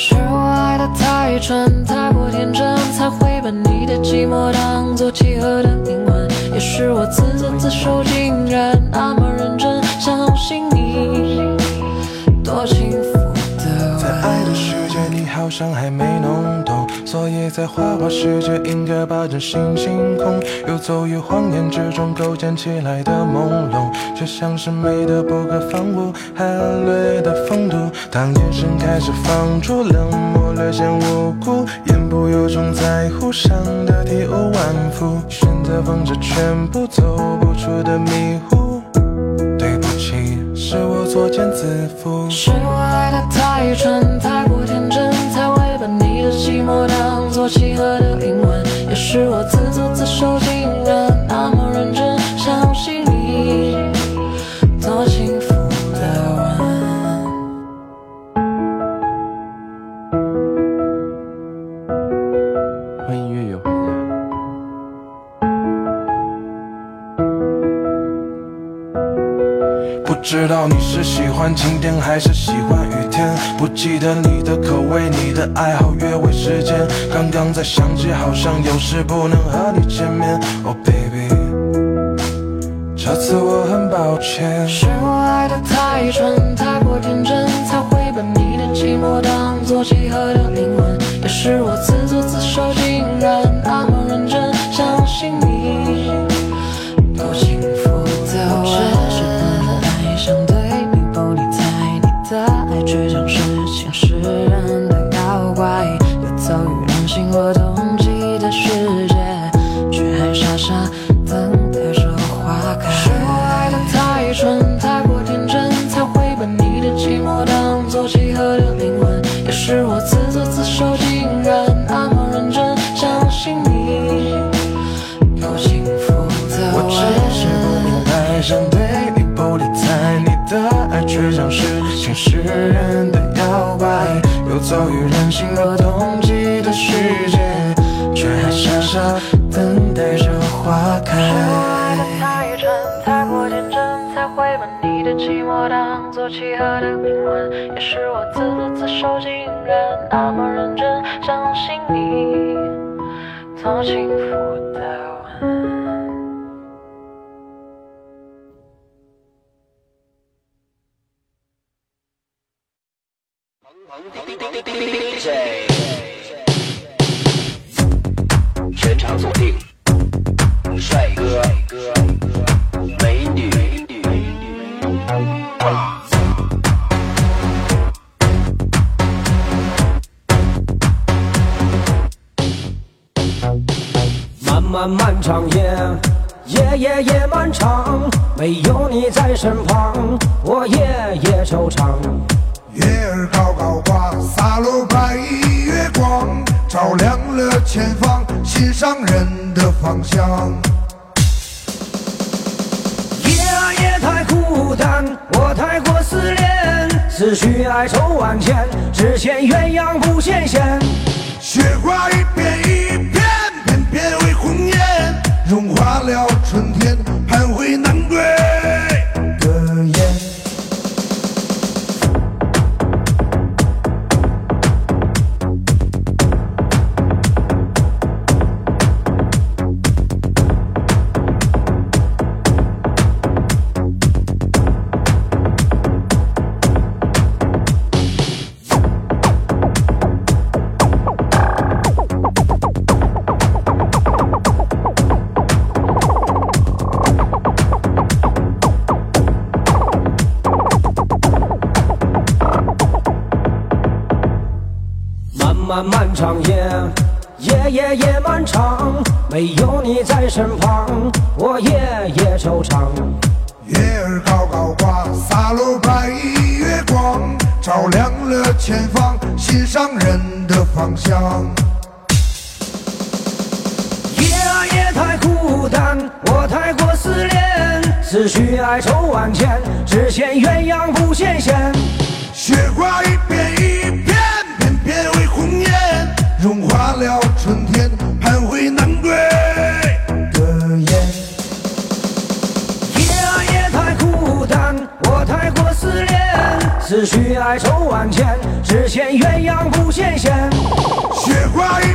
是我爱的太蠢，太过天真，才会把你的寂寞当作契合的灵魂。也是我自作自受，竟然那么认真相信你，多幸福的在爱的。世界，你好像还没弄懂，所以在花花世界应该把真心清空，游走于谎言之中构建起来的朦胧，却像是美的不可方物，还略带风度。当眼神开始放逐，冷漠略显无辜，言不由衷，在乎伤得体无完肤，选择放着全部走不出的迷糊。对不起，是我作茧自缚。是我爱的太蠢，太过天真，契合的灵魂。也是我自作自受，竟然那么认真相信你，多幸福的吻。欢迎月友回家。不知道你喜欢晴天还是喜欢雨天，不记得你的口味，你的爱好，约会时间。刚刚才想起，好像有事不能和你见面。Oh baby，这次我很抱歉。是我爱的太蠢，太过天真，才会把你的寂寞当作契合的灵魂。也是我自作自受，竟然那么认真相信你，多幸福的爱就像是侵蚀人的妖怪，游走于人心或遭遇人心若冬季的世界，却还傻傻等待着花开。爱的太蠢，太过天真，才会把你的寂寞当作契合的灵魂。也是我自作自受，竟然那么认真相信你，多幸福的 DJ，全场锁定，帅哥、美女，漫漫漫长夜，夜夜夜漫长，没有你在身旁，我夜夜惆怅。月儿高高挂，洒落白衣月光，照亮了前方，心上人的方向。夜啊夜太孤单，我太过思念，思绪爱愁万千，只羡鸳鸯不羡仙。雪花一片一片，片片为红颜，融化了春天，盼回南归长夜，夜夜夜漫长，没有你在身旁，我夜夜惆怅。月儿高高挂，洒落白衣月光，照亮了前方，心上人的方向。夜啊夜太孤孤单，我太过思念，思绪哀愁万千，只羡鸳鸯不羡仙。雪花一融化了春天盼回南归的燕夜啊夜太孤单我太过思思绪爱愁万千只羡鸳鸯不羡仙雪花一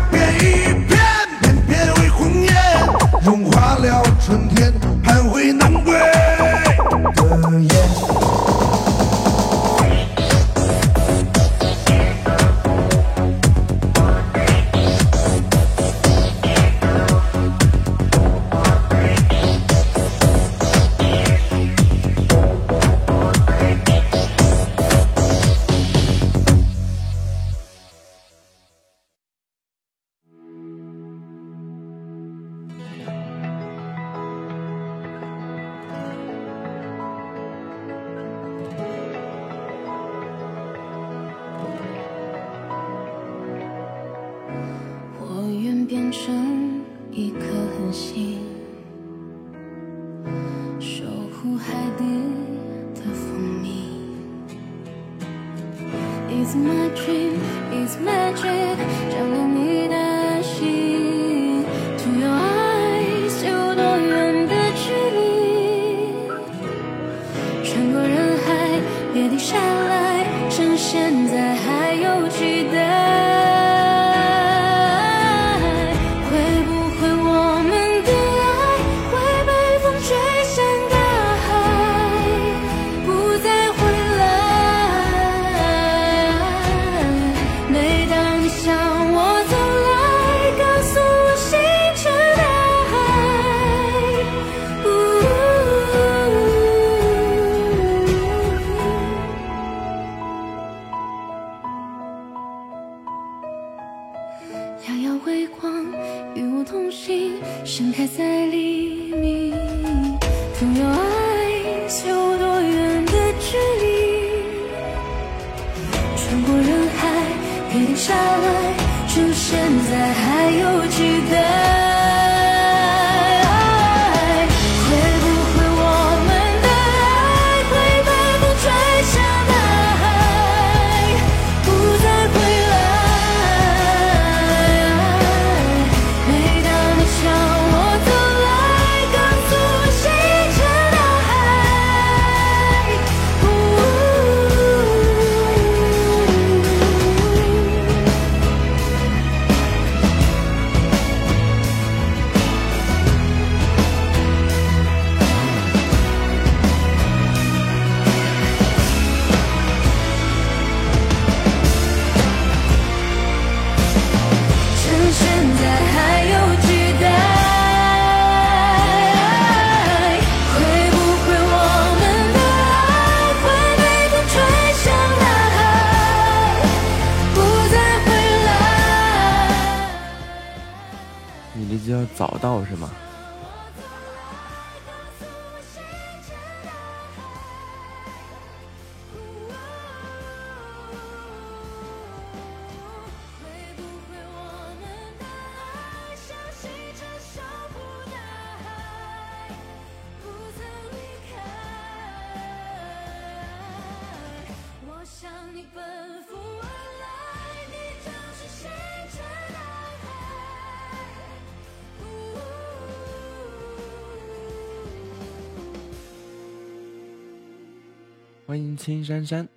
青山山。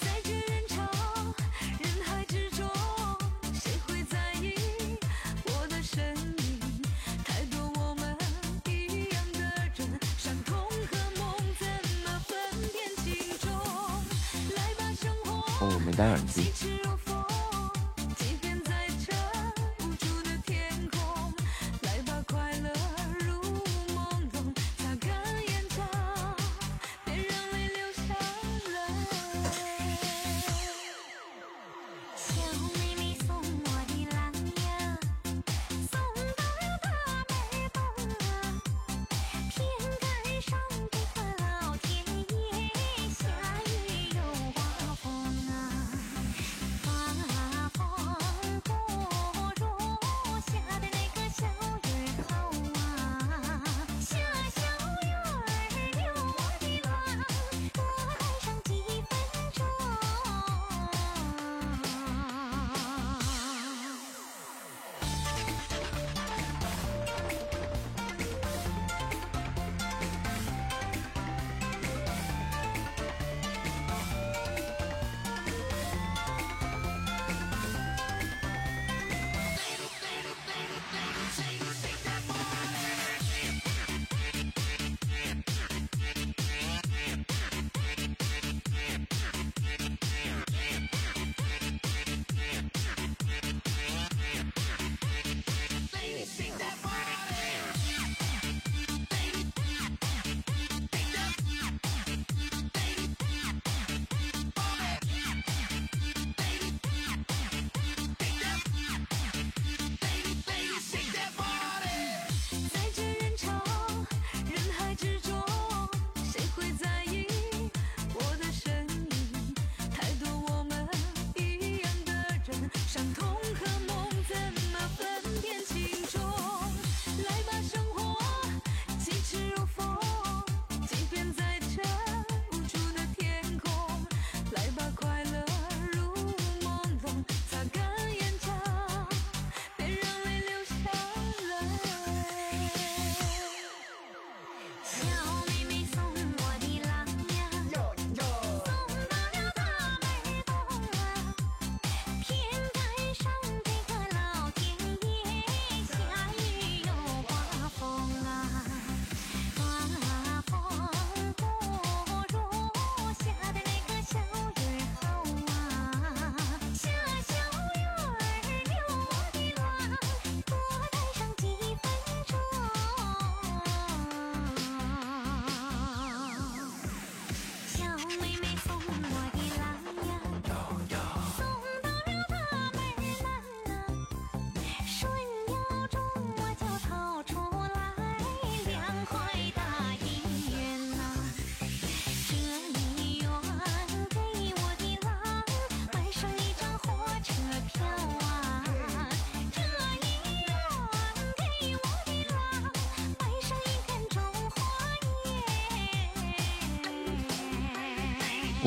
在这人潮人海之中谁会在意我的身影太多我们一样的人伤痛和梦怎么分辨来吧生活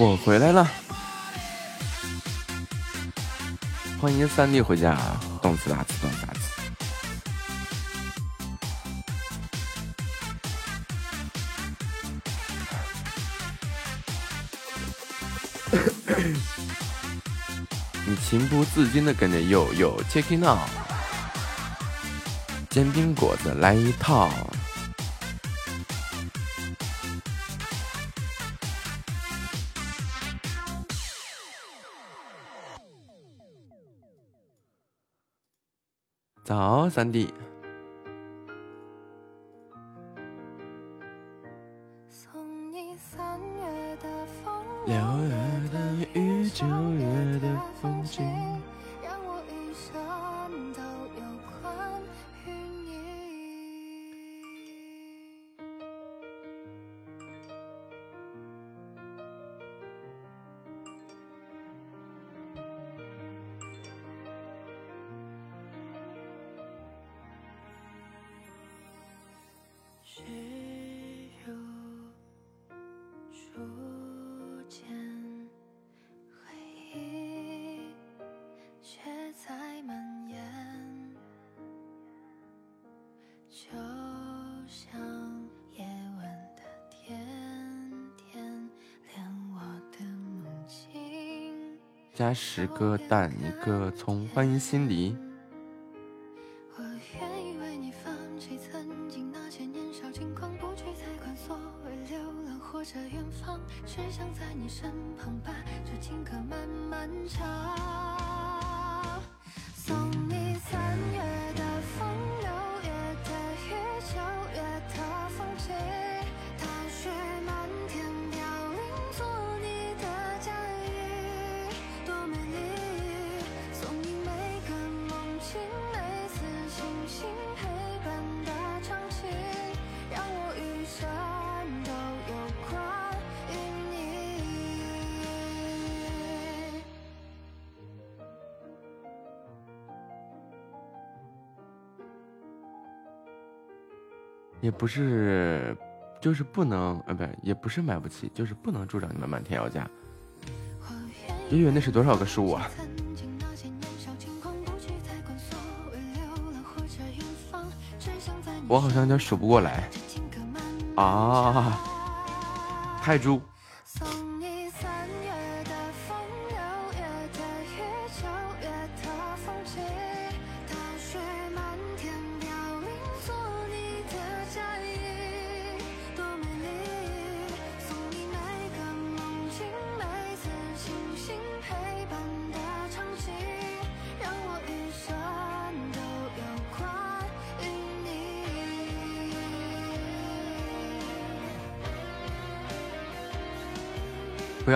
我回来了，欢迎三弟回家啊！动次打次，动次打次。你情不自禁的跟着又又 checking out，煎饼果子来一套。三 d 加十个蛋，一个葱，欢迎心离。不是，就是不能，呃，不，也不是买不起，就是不能助长你们满天要价。月月，那是多少个数啊？我好像有点数不过来。啊，泰铢。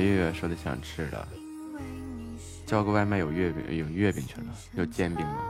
月月说的想吃了叫个外卖有月饼有月饼去了有煎饼吗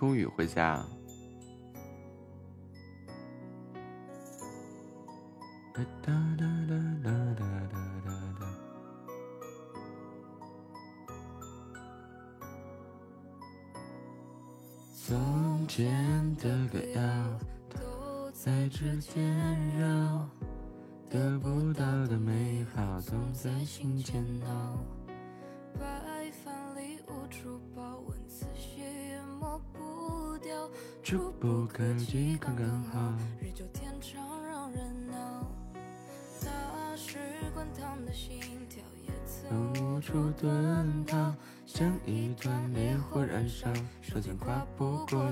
终于回家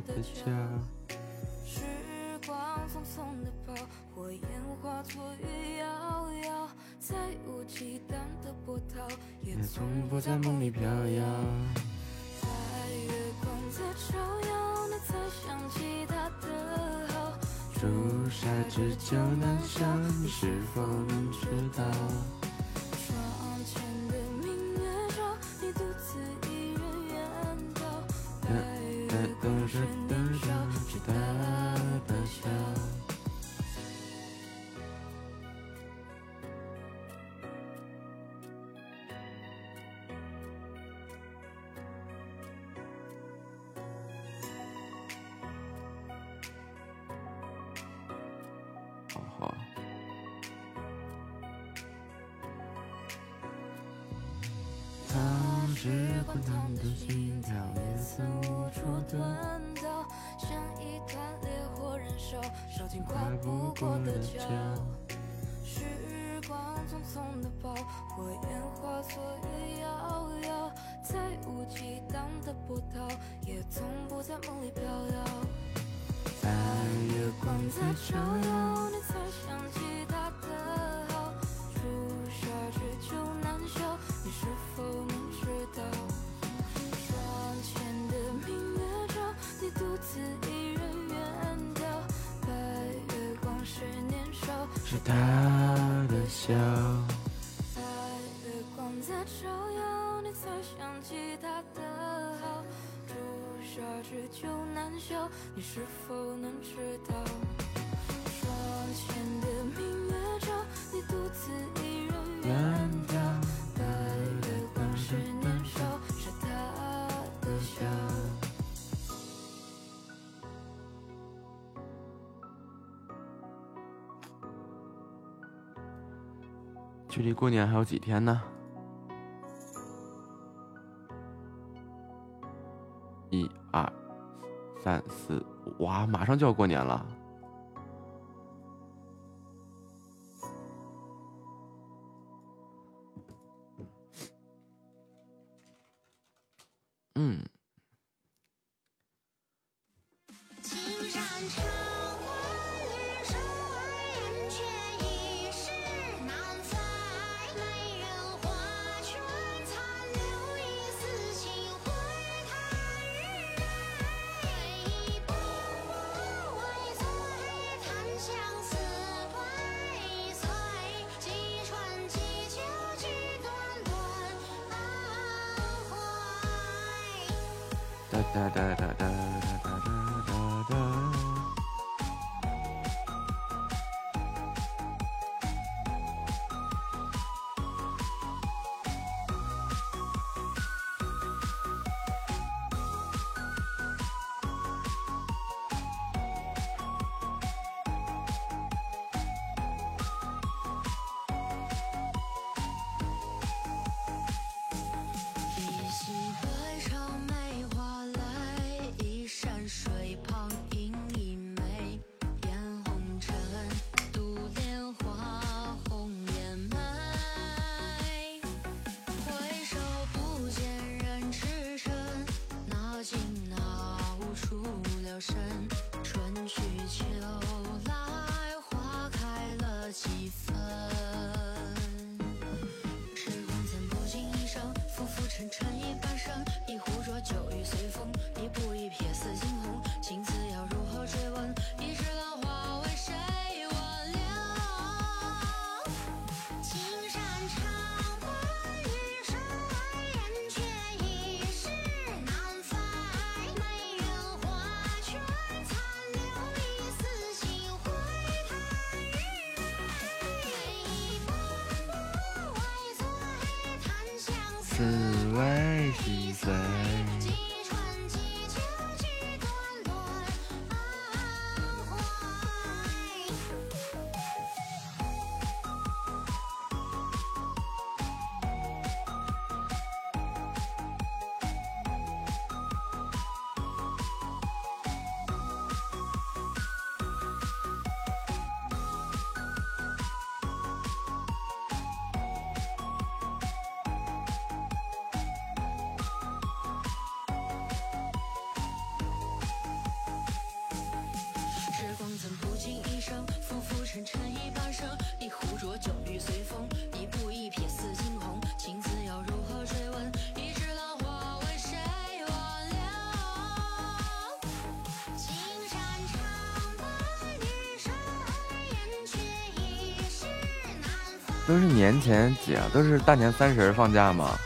的家。时光匆匆地跑火焰化作雨遥遥再无激荡的波涛也从不在梦里飘摇。在月光在照耀你才想起他的好。朱砂痣久难消你是否能知道？过年还有几天呢？一二三四，哇，马上就要过年了。都是年前几啊都是大年三十放假吗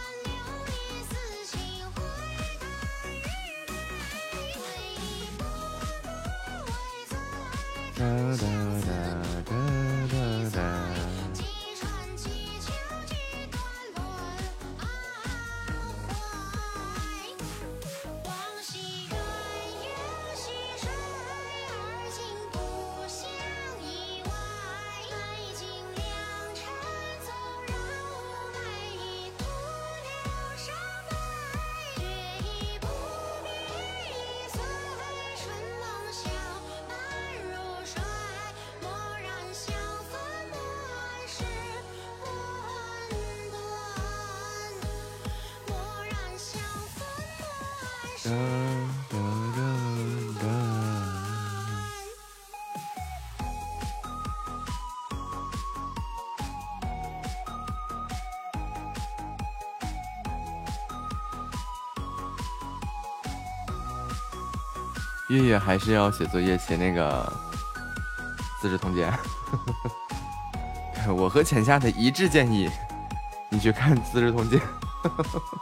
月月还是要写作业写那个资治通鉴。我和浅夏的一致建议你去看资治通鉴。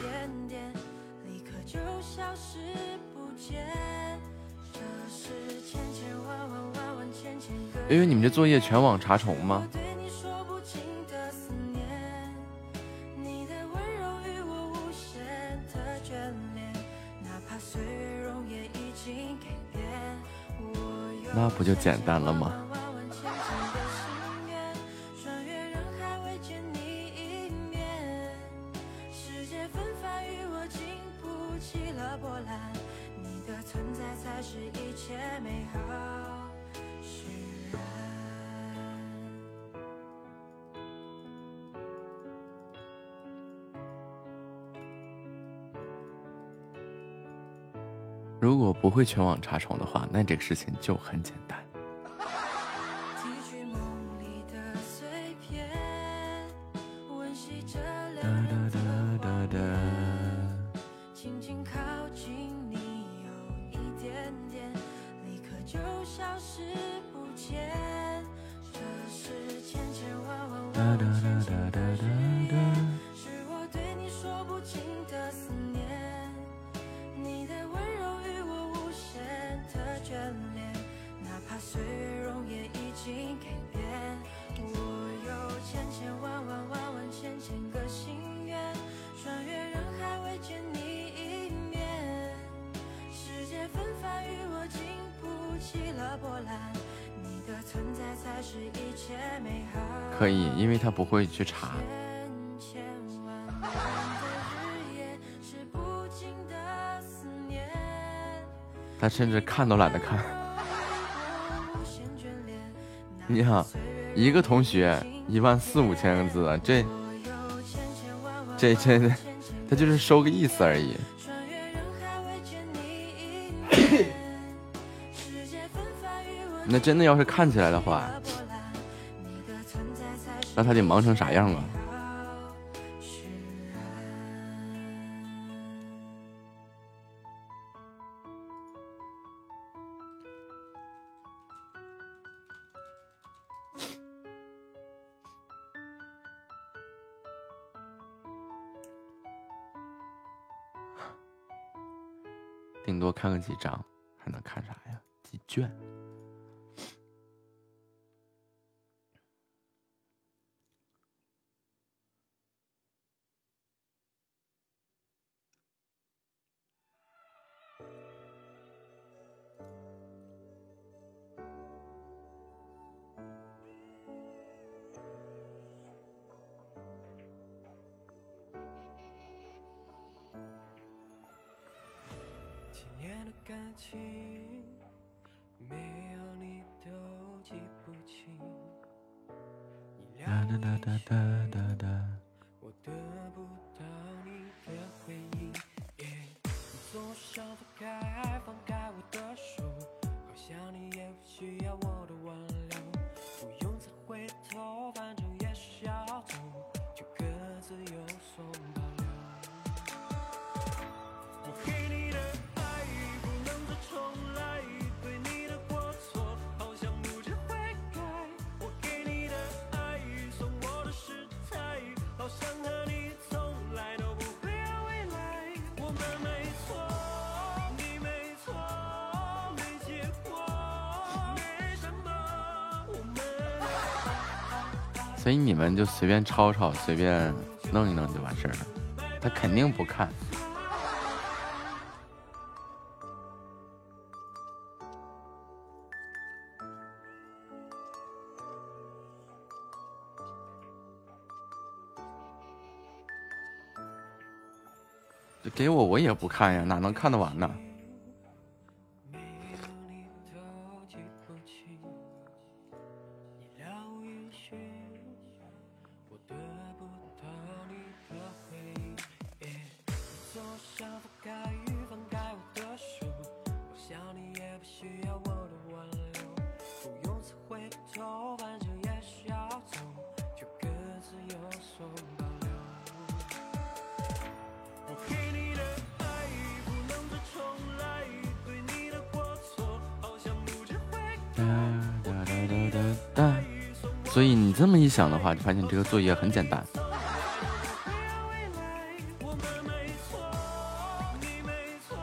因为你们这作业全网查重吗？那不就简单了吗？不会全网查重的话那这个事情就很简单。是我对你说不岁月容颜已经改变，我有千千万万万万千千个心愿，穿越人海，未见你一面。世界纷繁与我，经不起了波澜。你的存在，才是一切美好。可以，因为他不会去查。千千万万的日夜，是不尽的思念。他甚至看都懒得看。你好，一个同学一万四五千个字，这这这 他就是收个意思而已。那真的要是看起来的话，那他得忙成啥样啊？看个几张，还能看啥呀？几卷？哒哒哒哒。我得不到你的回应。你总想放开，放开我的手，好像你也不需要我的挽留，不用再回头，反正所以你们就随便抄抄，随便弄一弄就完事儿了。他肯定不看。给我，我也不看呀，哪能看得完呢？想的话，就发现这个作业很简单。我们没错，你没错，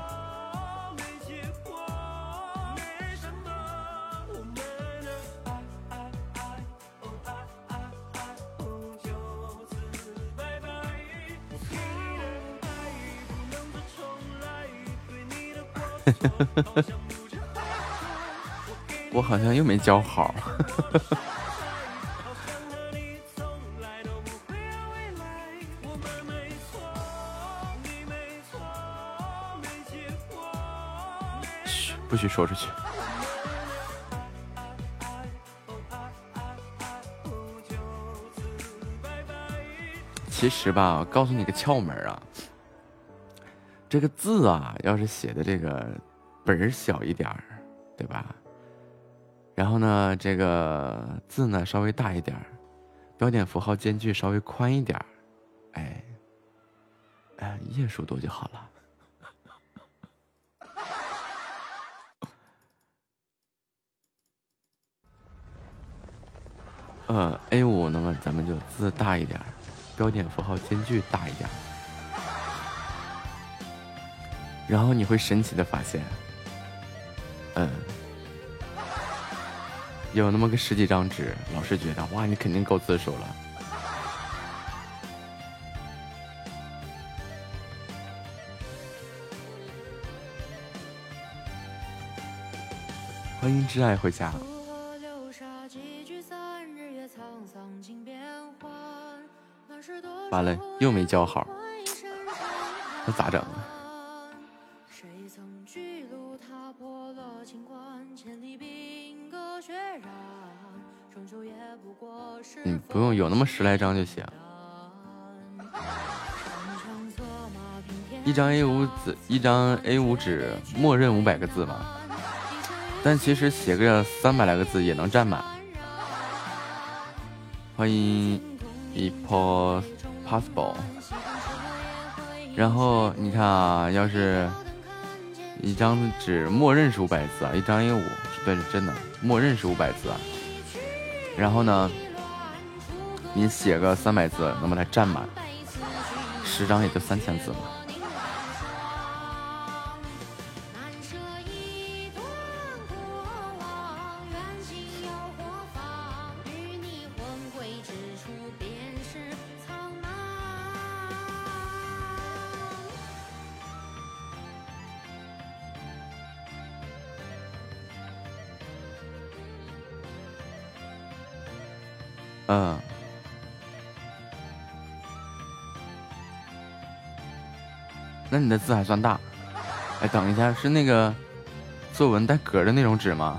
许说出去。其实吧，我告诉你个窍门啊，这个字啊，要是写的这个本儿小一点儿，对吧？然后呢，这个字呢稍微大一点儿，标点符号间距稍微宽一点儿，哎，哎，页数多就好了。呃，A 五，那么咱们就字大一点，标点符号间距大一点，然后你会神奇的发现，嗯，有那么个十几张纸，老师觉得哇，你肯定够字数了。欢迎挚爱回家。完了又没教好，那咋整？谁曾巨鹿踏破了秦关，千里兵戈血染，终究也不过是你不用有那么十来张就行。一张 A 五纸，一张 A 五纸，默认五百个字嘛。但其实写个三百来个字也能占满。欢迎 possible，。然后你看啊，要是一张纸默认是五百字啊，一张 A 五，对，是真的，默认是五百字啊。然后呢，你写个三百字，能把它占满，十张也就三千字嘛。你的字还算大。哎，等一下，是那个作文带格的那种纸吗？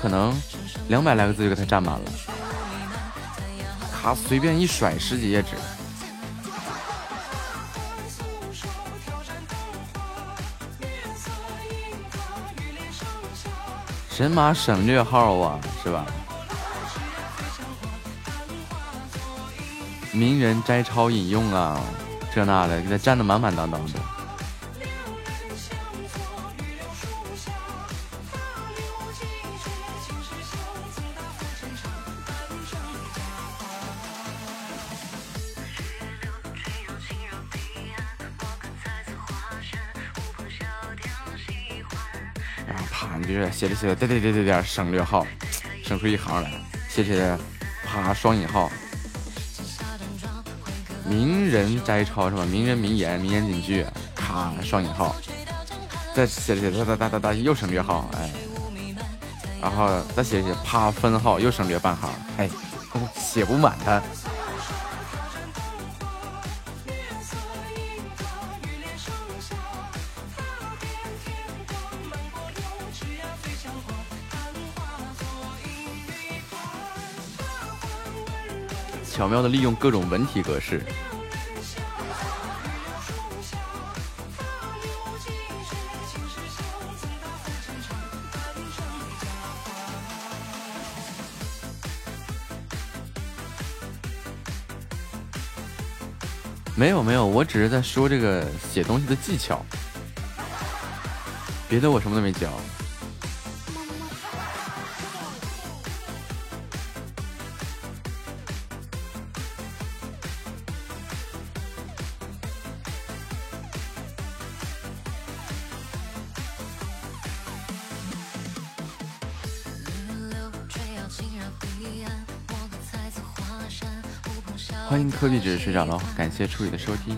可能两百来个字就给他占满了，咔随便一甩十几页纸。神马省略号啊，是吧？名人摘抄引用啊，这那的，给他占的满满当当的。写着写着，点点点点点，省略号，省出一行来，写写着，啪，双引号，名人摘抄是吧？名人名言、名言警句，咔，双引号，再写着写着，哒哒哒哒，又省略号，哎，然后再写写，啪，分号又省略半行，哎，写不满它。妙的利用各种文体格式。没有没有，我只是在说这个写东西的技巧，别的我什么都没教。睡着了，感谢初雨的收听。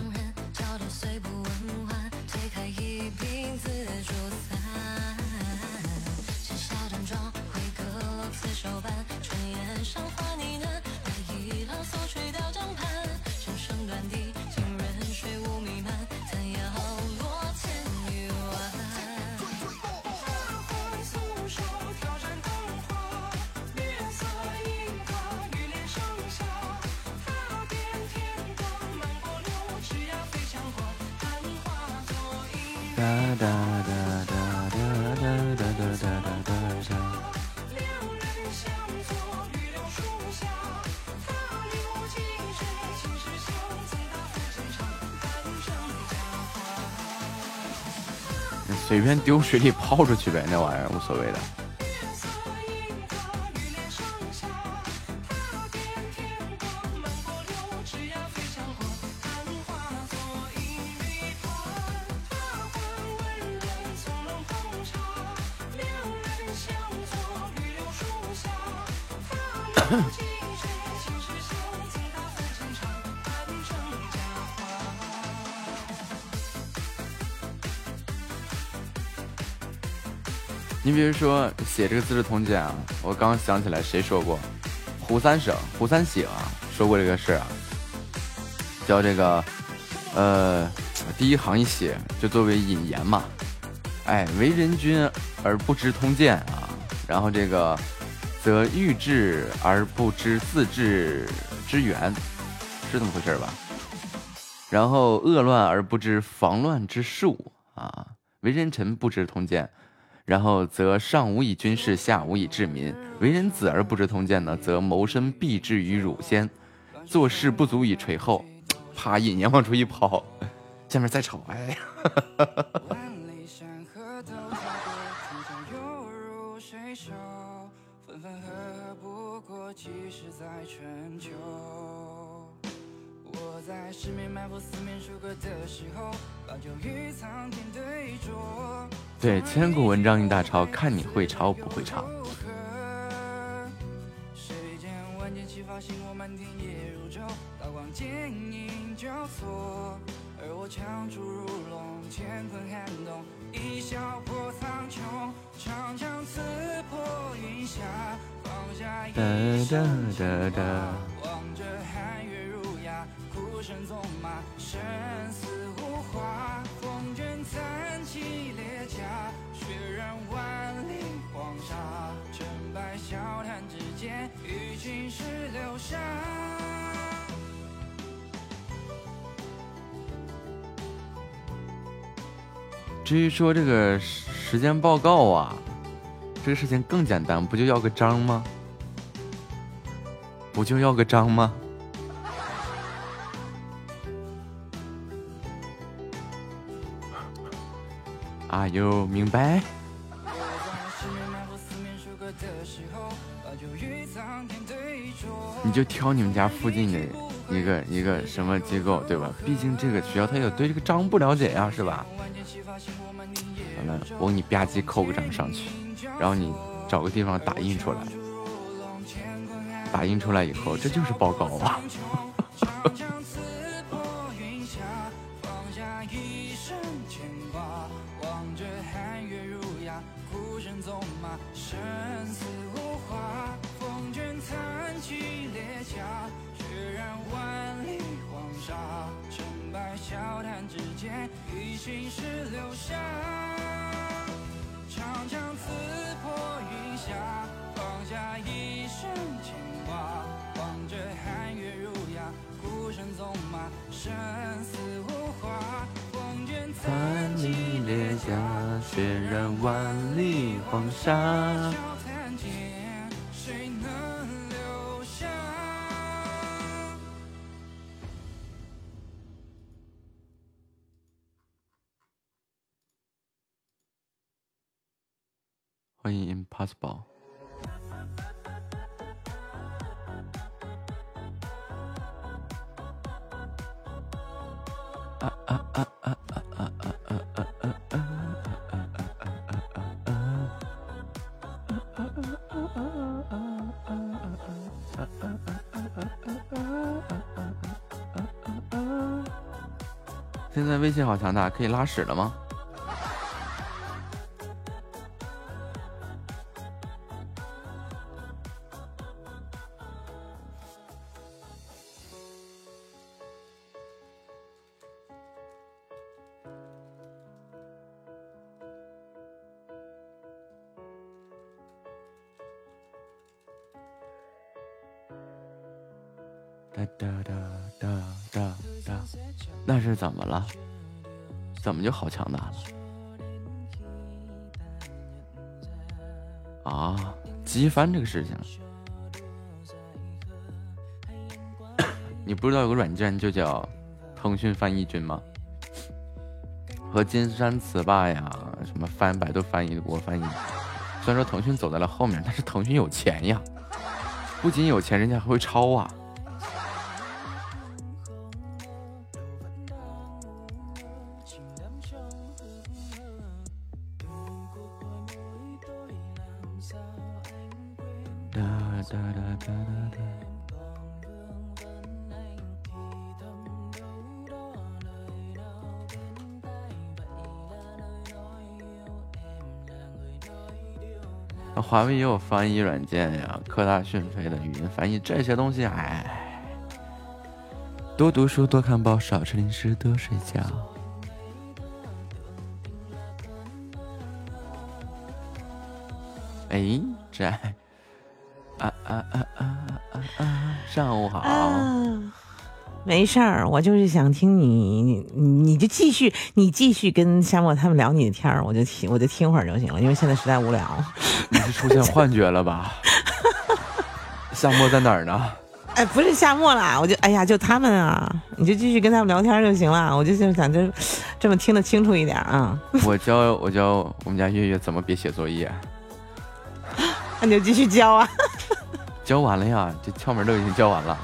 丢水里泡出去呗，那玩意儿无所谓的。你比如说写这个《资治通鉴》啊，我刚想起来谁说过，胡三省、胡三省啊说过这个事儿啊，叫这个呃第一行一写就作为引言嘛，哎，为人君而不知通鉴啊，然后这个则欲治而不知自治之源，是这么回事吧？然后恶乱而不知防乱之术啊，为人臣不知通鉴。然后则上无以军事，下无以治民。为人子而不知通鉴呢，则谋身必至于辱先，做事不足以垂后。啪，引言往出一抛，下面再吵，哎呀，万里山河都跳过，天上犹如水手，分分合合不过几时在春秋。我在十面埋伏、四面楚歌的时候，把酒与苍天对酌。对千古文章一大抄看你会抄不会抄。一笑破苍穹，长枪刺破云霞，放下一哒身哒哒。望着寒月如牙，孤身纵马，生死无话。风卷残骑裂甲，血染万里黄沙。成败笑谈之间，与青史留下。至于说这个时间报告啊，这个事情更简单，不就要个章吗？不就要个章吗？啊，有明白？你就挑你们家附近的一个一个什么机构，对吧？毕竟这个学校它有对这个章不了解呀、是吧？完了，我给你吧唧扣个章上去，然后你找个地方打印出来，打印出来以后，这就是报告啊。青史留下。长枪刺破云霞，放下一身牵挂，望着寒月如牙，孤身纵马，生死无话。风卷残骑裂甲，血染万里黄沙。欢迎 impossible 现在微信好强大可以拉屎了吗？了？怎么就好强大了？啊，机翻这个事情，你不知道有个软件就叫腾讯翻译君吗？和金山词霸呀，什么翻百度翻译、国翻译，虽然说腾讯走在了后面，但是腾讯有钱呀，不仅有钱，人家还会抄啊。华为也有翻译软件呀，科大讯飞的语音翻译这些东西，哎，多读书，多看报，少吃零食，多睡觉。哎，这，啊啊啊啊啊啊！上午好。没事儿，我就是想听你，你你就继续，你继续跟夏沫他们聊你的天儿，我就听，我就听会儿就行了，因为现在实在无聊。你是出现幻觉了吧？夏沫在哪儿呢？哎，不是夏沫啦，我就哎呀，就他们啊，你就继续跟他们聊天就行了。我就就是想就这么听得清楚一点啊，我教我教我们家月月怎么别写作业，那你就继续教啊。教完了呀，这窍门都已经教完了。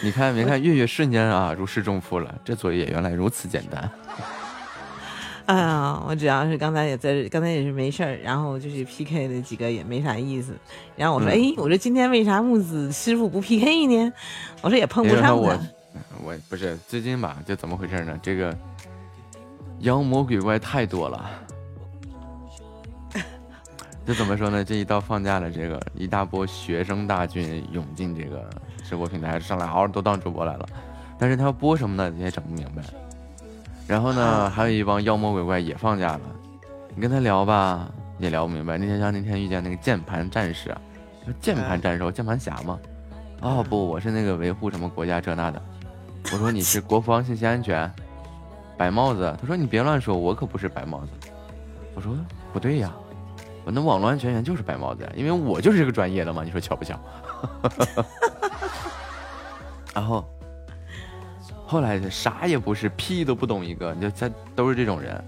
你看没看月月瞬间啊如释重负了，这作业原来如此简单。哎呀，我主要是刚才也在，刚才也是没事儿，然后就是 PK 的几个也没啥意思。然后我说，嗯哎，我说今天为啥木子师傅不 PK 呢？我说也碰不上他。我不是最近吧，就怎么回事呢？这个妖魔鬼怪太多了。这怎么说呢？这一到放假了，这个一大波学生大军涌进这个直播平台上来，嗷嗷都当主播来了。但是他要播什么呢？也整不明白。然后呢，还有一帮妖魔鬼怪也放假了，你跟他聊吧，也聊不明白。那天像那天遇见那个键盘战士键盘战士，我键盘侠吗？哦不，我是那个维护什么国家这那的。我说你是国防信息安全，白帽子。他说你别乱说，我可不是白帽子。我说不对呀，我那网络安全员就是白帽子呀，因为我就是这个专业的嘛。你说巧不巧？然后后来就啥也不是，屁都不懂一个，你就他都是这种人。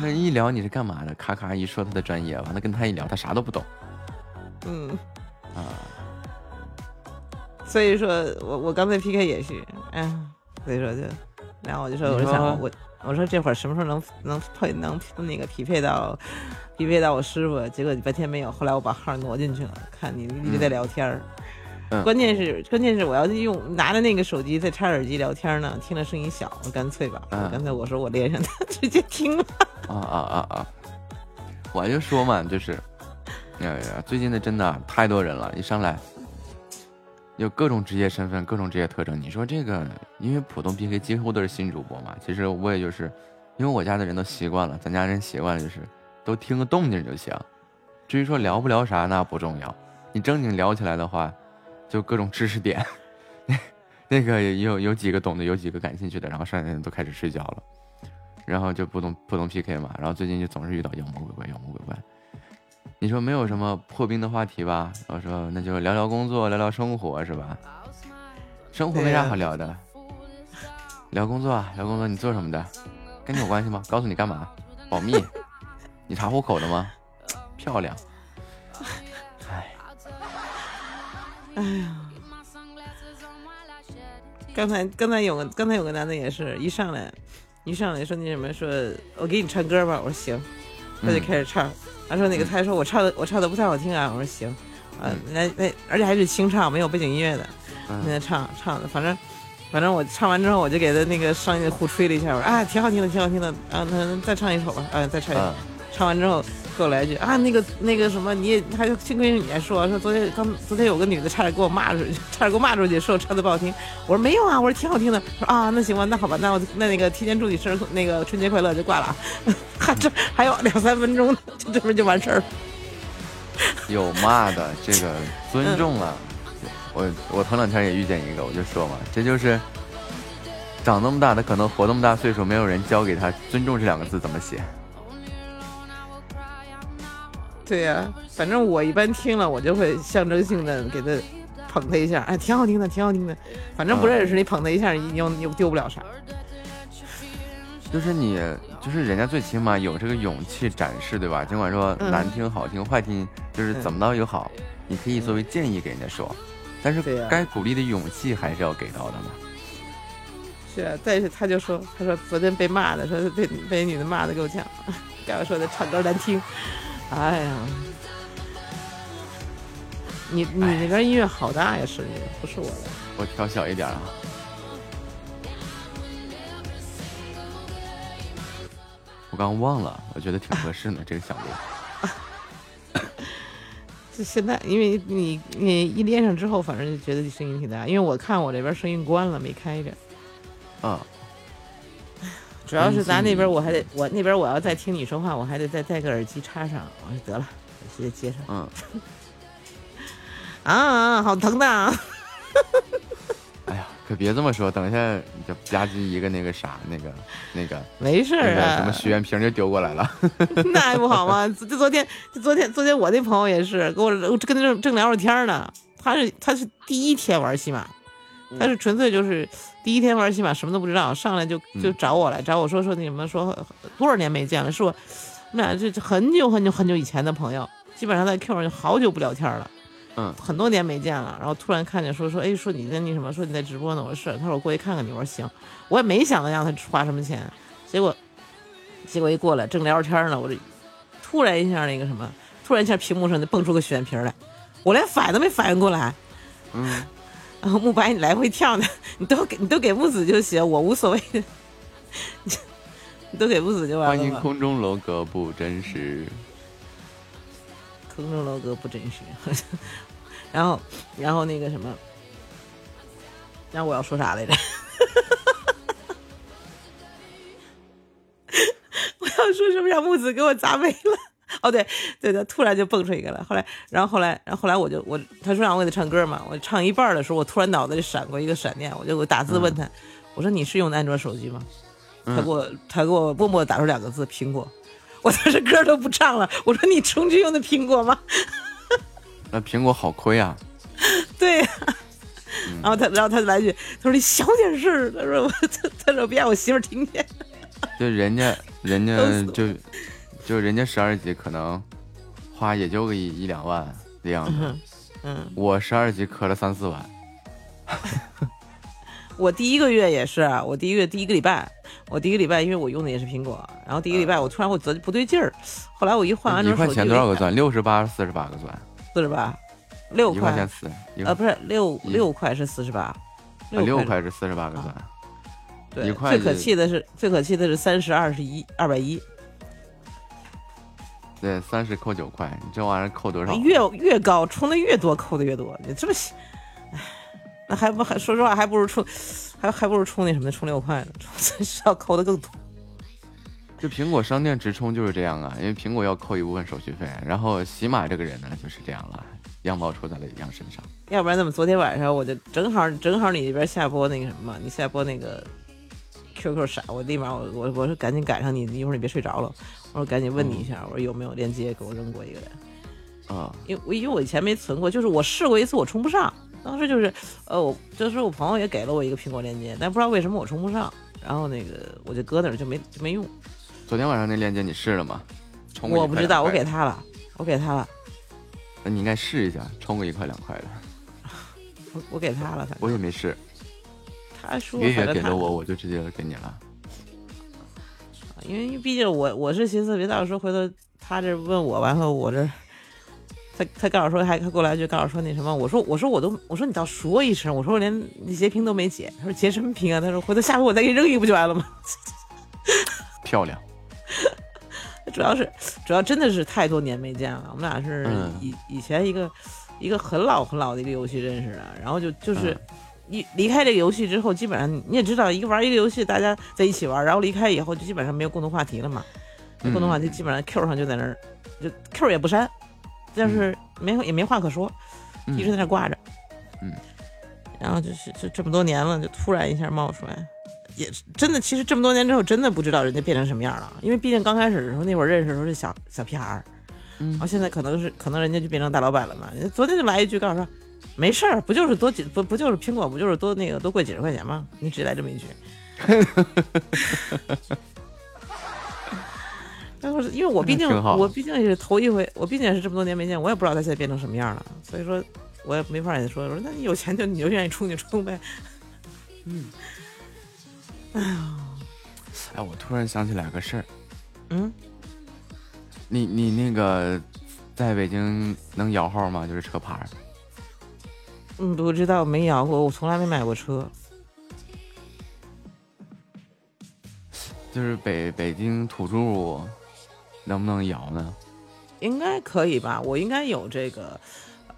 那一聊你是干嘛的，咔咔一说他的专业，完了跟他一聊，他啥都不懂嗯，啊。所以说我我刚才 PK 也是，嗯，所以说就，然后我就说，我想我我说这会儿什么时候能能配能那个匹配到匹配到我师傅？结果半天没有，后来我把号挪进去了，看你一直在聊天儿。嗯关键是关键是我要用拿着那个手机在插耳机聊天呢，听着声音小，我干脆吧，嗯刚才我说我连上它，直接听了。啊啊啊啊！我就说嘛，就是，哎呀，最近的真的太多人了，一上来有各种职业身份、各种职业特征。你说这个，因为普通 PK 几乎都是新主播嘛，其实我也就是，因为我家的人都习惯了，咱家人习惯了，就是都听个动静就行。至于说聊不聊啥，那不重要。你正经聊起来的话，就各种知识点，那个有有几个懂的，有几个感兴趣的，然后剩下的人都开始睡觉了。然后就普通普通 PK 嘛，然后最近就总是遇到妖魔鬼怪，妖魔鬼怪。你说没有什么破冰的话题吧？我说那就聊聊工作，聊聊生活，是吧？生活没啥好聊的，聊工作啊，聊工作，你做什么的？跟你有关系吗？告诉你干嘛？保密。你查户口的吗？漂亮。哎呀，刚才刚才有个刚才有个男的也是一上来一上来说那什么说，我给你唱歌吧，我说行，他就嗯。开始唱，他说那个他说我唱的我唱的不太好听啊，我说行，啊嗯。那那而且还是清唱，没有背景音乐的，嗯。那唱唱的，反正反反正我唱完之后，我就给他那个上去互吹了一下，我说啊，挺好听的，挺好听的，啊，那再唱一首吧，啊，再唱一首。嗯。唱完之后给我来一句啊，那个那个什么，你也还幸亏是你还说说昨天刚昨天有个女的差点给我骂出去，差点给我骂出去，说我唱的不好听。我说没有啊，我说挺好听的。说啊，那行吧，那好吧，那我那那个提前祝你生日那个春节快乐就挂了啊，还这还有两三分钟，就这边就完事儿了。有骂的，这个尊重啊。我我头两天也遇见一个，我就说嘛，这就是长那么大，他可能活那么大岁数，没有人教给他尊重这两个字怎么写。对呀、反正我一般听了，我就会象征性的给他捧他一下，哎，挺好听的，挺好听的。反正不认识你捧他一下，你又你又丢不了啥。就是你，就是人家最起码有这个勇气展示，对吧？尽管说嗯难听、好听、坏听，就是怎么着也好，你可以作为建议给人家说，但是该鼓励的勇气还是要给到的嘛。是啊，但是他就说，他说昨天被骂的，说被被女的骂的够呛，该我说的唱歌难听，哎呀，你你那边音乐好大呀，声音不是我的。我调小一点啊。我刚忘了，我觉得挺合适的 这个响度。这现在因为你你一连上之后，反正就觉得你声音挺大，因为我看我这边声音关了，没开着。嗯，主要是咱那边我还得我那边我要再听你说话，我还得再戴个耳机插上，我说得了，直接接上。嗯，啊，好疼的啊！哎呀，可别这么说，等一下你就吧唧一个那个啥，那个那个没事啊，个什么许愿瓶就丢过来了。那还不好吗？就昨天，就昨天，昨天我那朋友也是跟我我跟他正正聊着天呢。他是他是第一天玩西马，他是纯粹就是第一天玩西马，什么都不知道，上来就就找我来，找我说说那什么，说多少年没见了，是我我们俩这这很久很久很久以前的朋友，基本上在 Q 上就好久不聊天了。嗯，很多年没见了，然后突然看见说说，哎，说你在那什么，说你在直播呢，我说是，他说我过去看看你，我说行，我也没想着让他花什么钱，结果结果一过来正聊着天呢，我这突然一下那个什么，突然一下屏幕上就蹦出个许愿瓶来，我连反应都没反应过来，嗯，然后慕白你来回跳呢，你都给你都给木子就行，我无所谓的，你都给木子就完了欢迎了。空中楼阁不真实。空中楼阁不真实，然后然后那个什么，然后我要说啥来着？我要说什么让木子给我砸没了？哦，对对的，突然就蹦出一个来。后来，然后后来，然后后来我就我他说让我给他唱歌嘛，我唱一半的时候，我突然脑子里闪过一个闪电，我就我打字问他，我说你是用的安卓手机吗？他给我他给我默默打出两个字苹果。我当时歌都不唱了，我说你重置用的苹果吗？那苹果好亏啊！对呀、然后他然后他就来一句，他说你小点声儿，他说我他他说别让我媳妇儿听见。就人家人家 都死了就是人家十二级可能花也就个一一两万的样子，嗯嗯，我十二级磕了三四万。我第一个月也是，啊我第一个月第一个礼拜，我第一个礼拜因为我用的也是苹果，然后第一个礼拜我突然我觉得不对劲儿，后来我一换安一块卓手机，钱多少个钻？六十八、四十八个钻，四十八，六一块钱四，一呃不是六六块是四十八，啊六块块是四十八个钻。最可气的是最可气的是三十二十一二百一，对，三十扣九块，你这玩意儿扣多少？越越高充的越多扣的越多，你这么喜，唉，那还不还说实话还不如充，还还不如充那什么充六块呢，充是要扣的更多。这苹果商店直充就是这样啊，因为苹果要扣一部分手续费，然后喜马这个人呢就是这样了，羊毛出在了羊身上。要不然怎么昨天晚上我就正好正好你那边下播那个什么嘛，你下播那个 QQ 闪，我立马我我我说赶紧赶上你，一会儿你别睡着了，我说赶紧问你一下，我说有没有链接给我扔过一个人，啊、因为我因为我以前没存过，就是我试过一次我充不上，当时就是呃我就是我朋友也给了我一个苹果链接，但不知道为什么我充不上，然后那个我就搁那儿就没就没用，昨天晚上那链接你试了吗？充我不知道，我给他了，我给他了，那你应该试一下，充个一块两块的。我我给他了，反我也没试，他说给了我，我就直接给你了。因为毕竟我我是寻思，别到时候回头他这问我，完了我这他他告诉说还他过来一句告诉说那什么，我说我说我都我说你倒说一声，我说我连那截屏都没截，他说截什么屏啊？他说回头下回我再给你扔一个不就完了吗？漂亮，主要是主要真的是太多年没见了，我们俩是嗯以、以前一个一个很老很老的一个游戏认识的，然后就就是。嗯一离开这个游戏之后，基本上你也知道，一个玩一个游戏，大家在一起玩，然后离开以后，就基本上没有共同话题了嘛。嗯共同话题基本上 Q 上就在那儿，就 Q 也不删，但是没、也没话可说，嗯一直在那儿挂着。嗯，然后就是就这么多年了，就突然一下冒出来，也是真的。其实这么多年之后，真的不知道人家变成什么样了，因为毕竟刚开始的时候，那会儿认识的时候是小小屁孩儿，嗯然后现在可能是可能人家就变成大老板了嘛。昨天就来一句告诉说，没事儿，不就是多几不不就是苹果不就是多那个多贵几十块钱吗？你只来这么一句。然后是因为我毕竟我毕竟也是头一回，我毕竟也是这么多年没见，我也不知道他现在变成什么样了，所以说我也没法儿也说，我说那你有钱就你就愿意充就充呗。嗯哎呀，哎，我突然想起来个事儿，嗯，你你那个在北京能摇号吗？就是车牌儿。嗯，不知道没摇过，我从来没买过车。就是北北京土著能不能摇呢？应该可以吧？我应该有这个，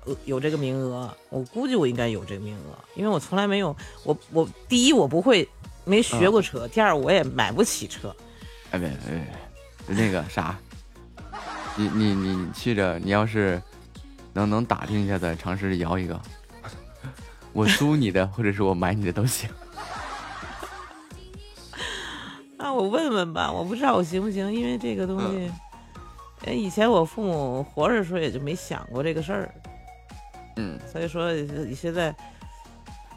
呃，有这个名额。我估计我应该有这个名额，因为我从来没有，我我第一我不会，没学过车；第二我也买不起车。哎，别别别，那个啥，你你你去着，你要是能能打听一下再，尝试着摇一个，我租你的，或者是我买你的都行。那，我问问吧，我不知道我行不行，因为这个东西，哎，以前我父母活着的时候也就没想过这个事儿，嗯，所以说现在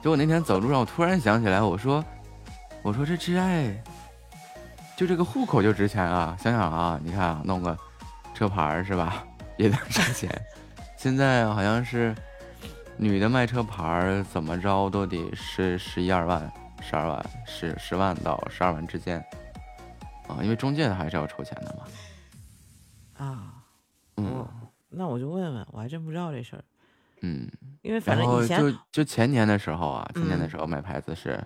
就我那天走路上，我突然想起来，我说，我说这挚爱，就这个户口就值钱啊！想想啊，你看啊，弄个车牌是吧，也能值钱。现在好像是女的卖车牌儿，怎么着都得十十一二万、十二万、十十万到十二万之间。啊，因为中介还是要抽钱的嘛。啊，嗯。那我就问问，我还真不知道这事儿，嗯，因为反正以前就就前年的时候啊，前年的嗯时候买牌子是，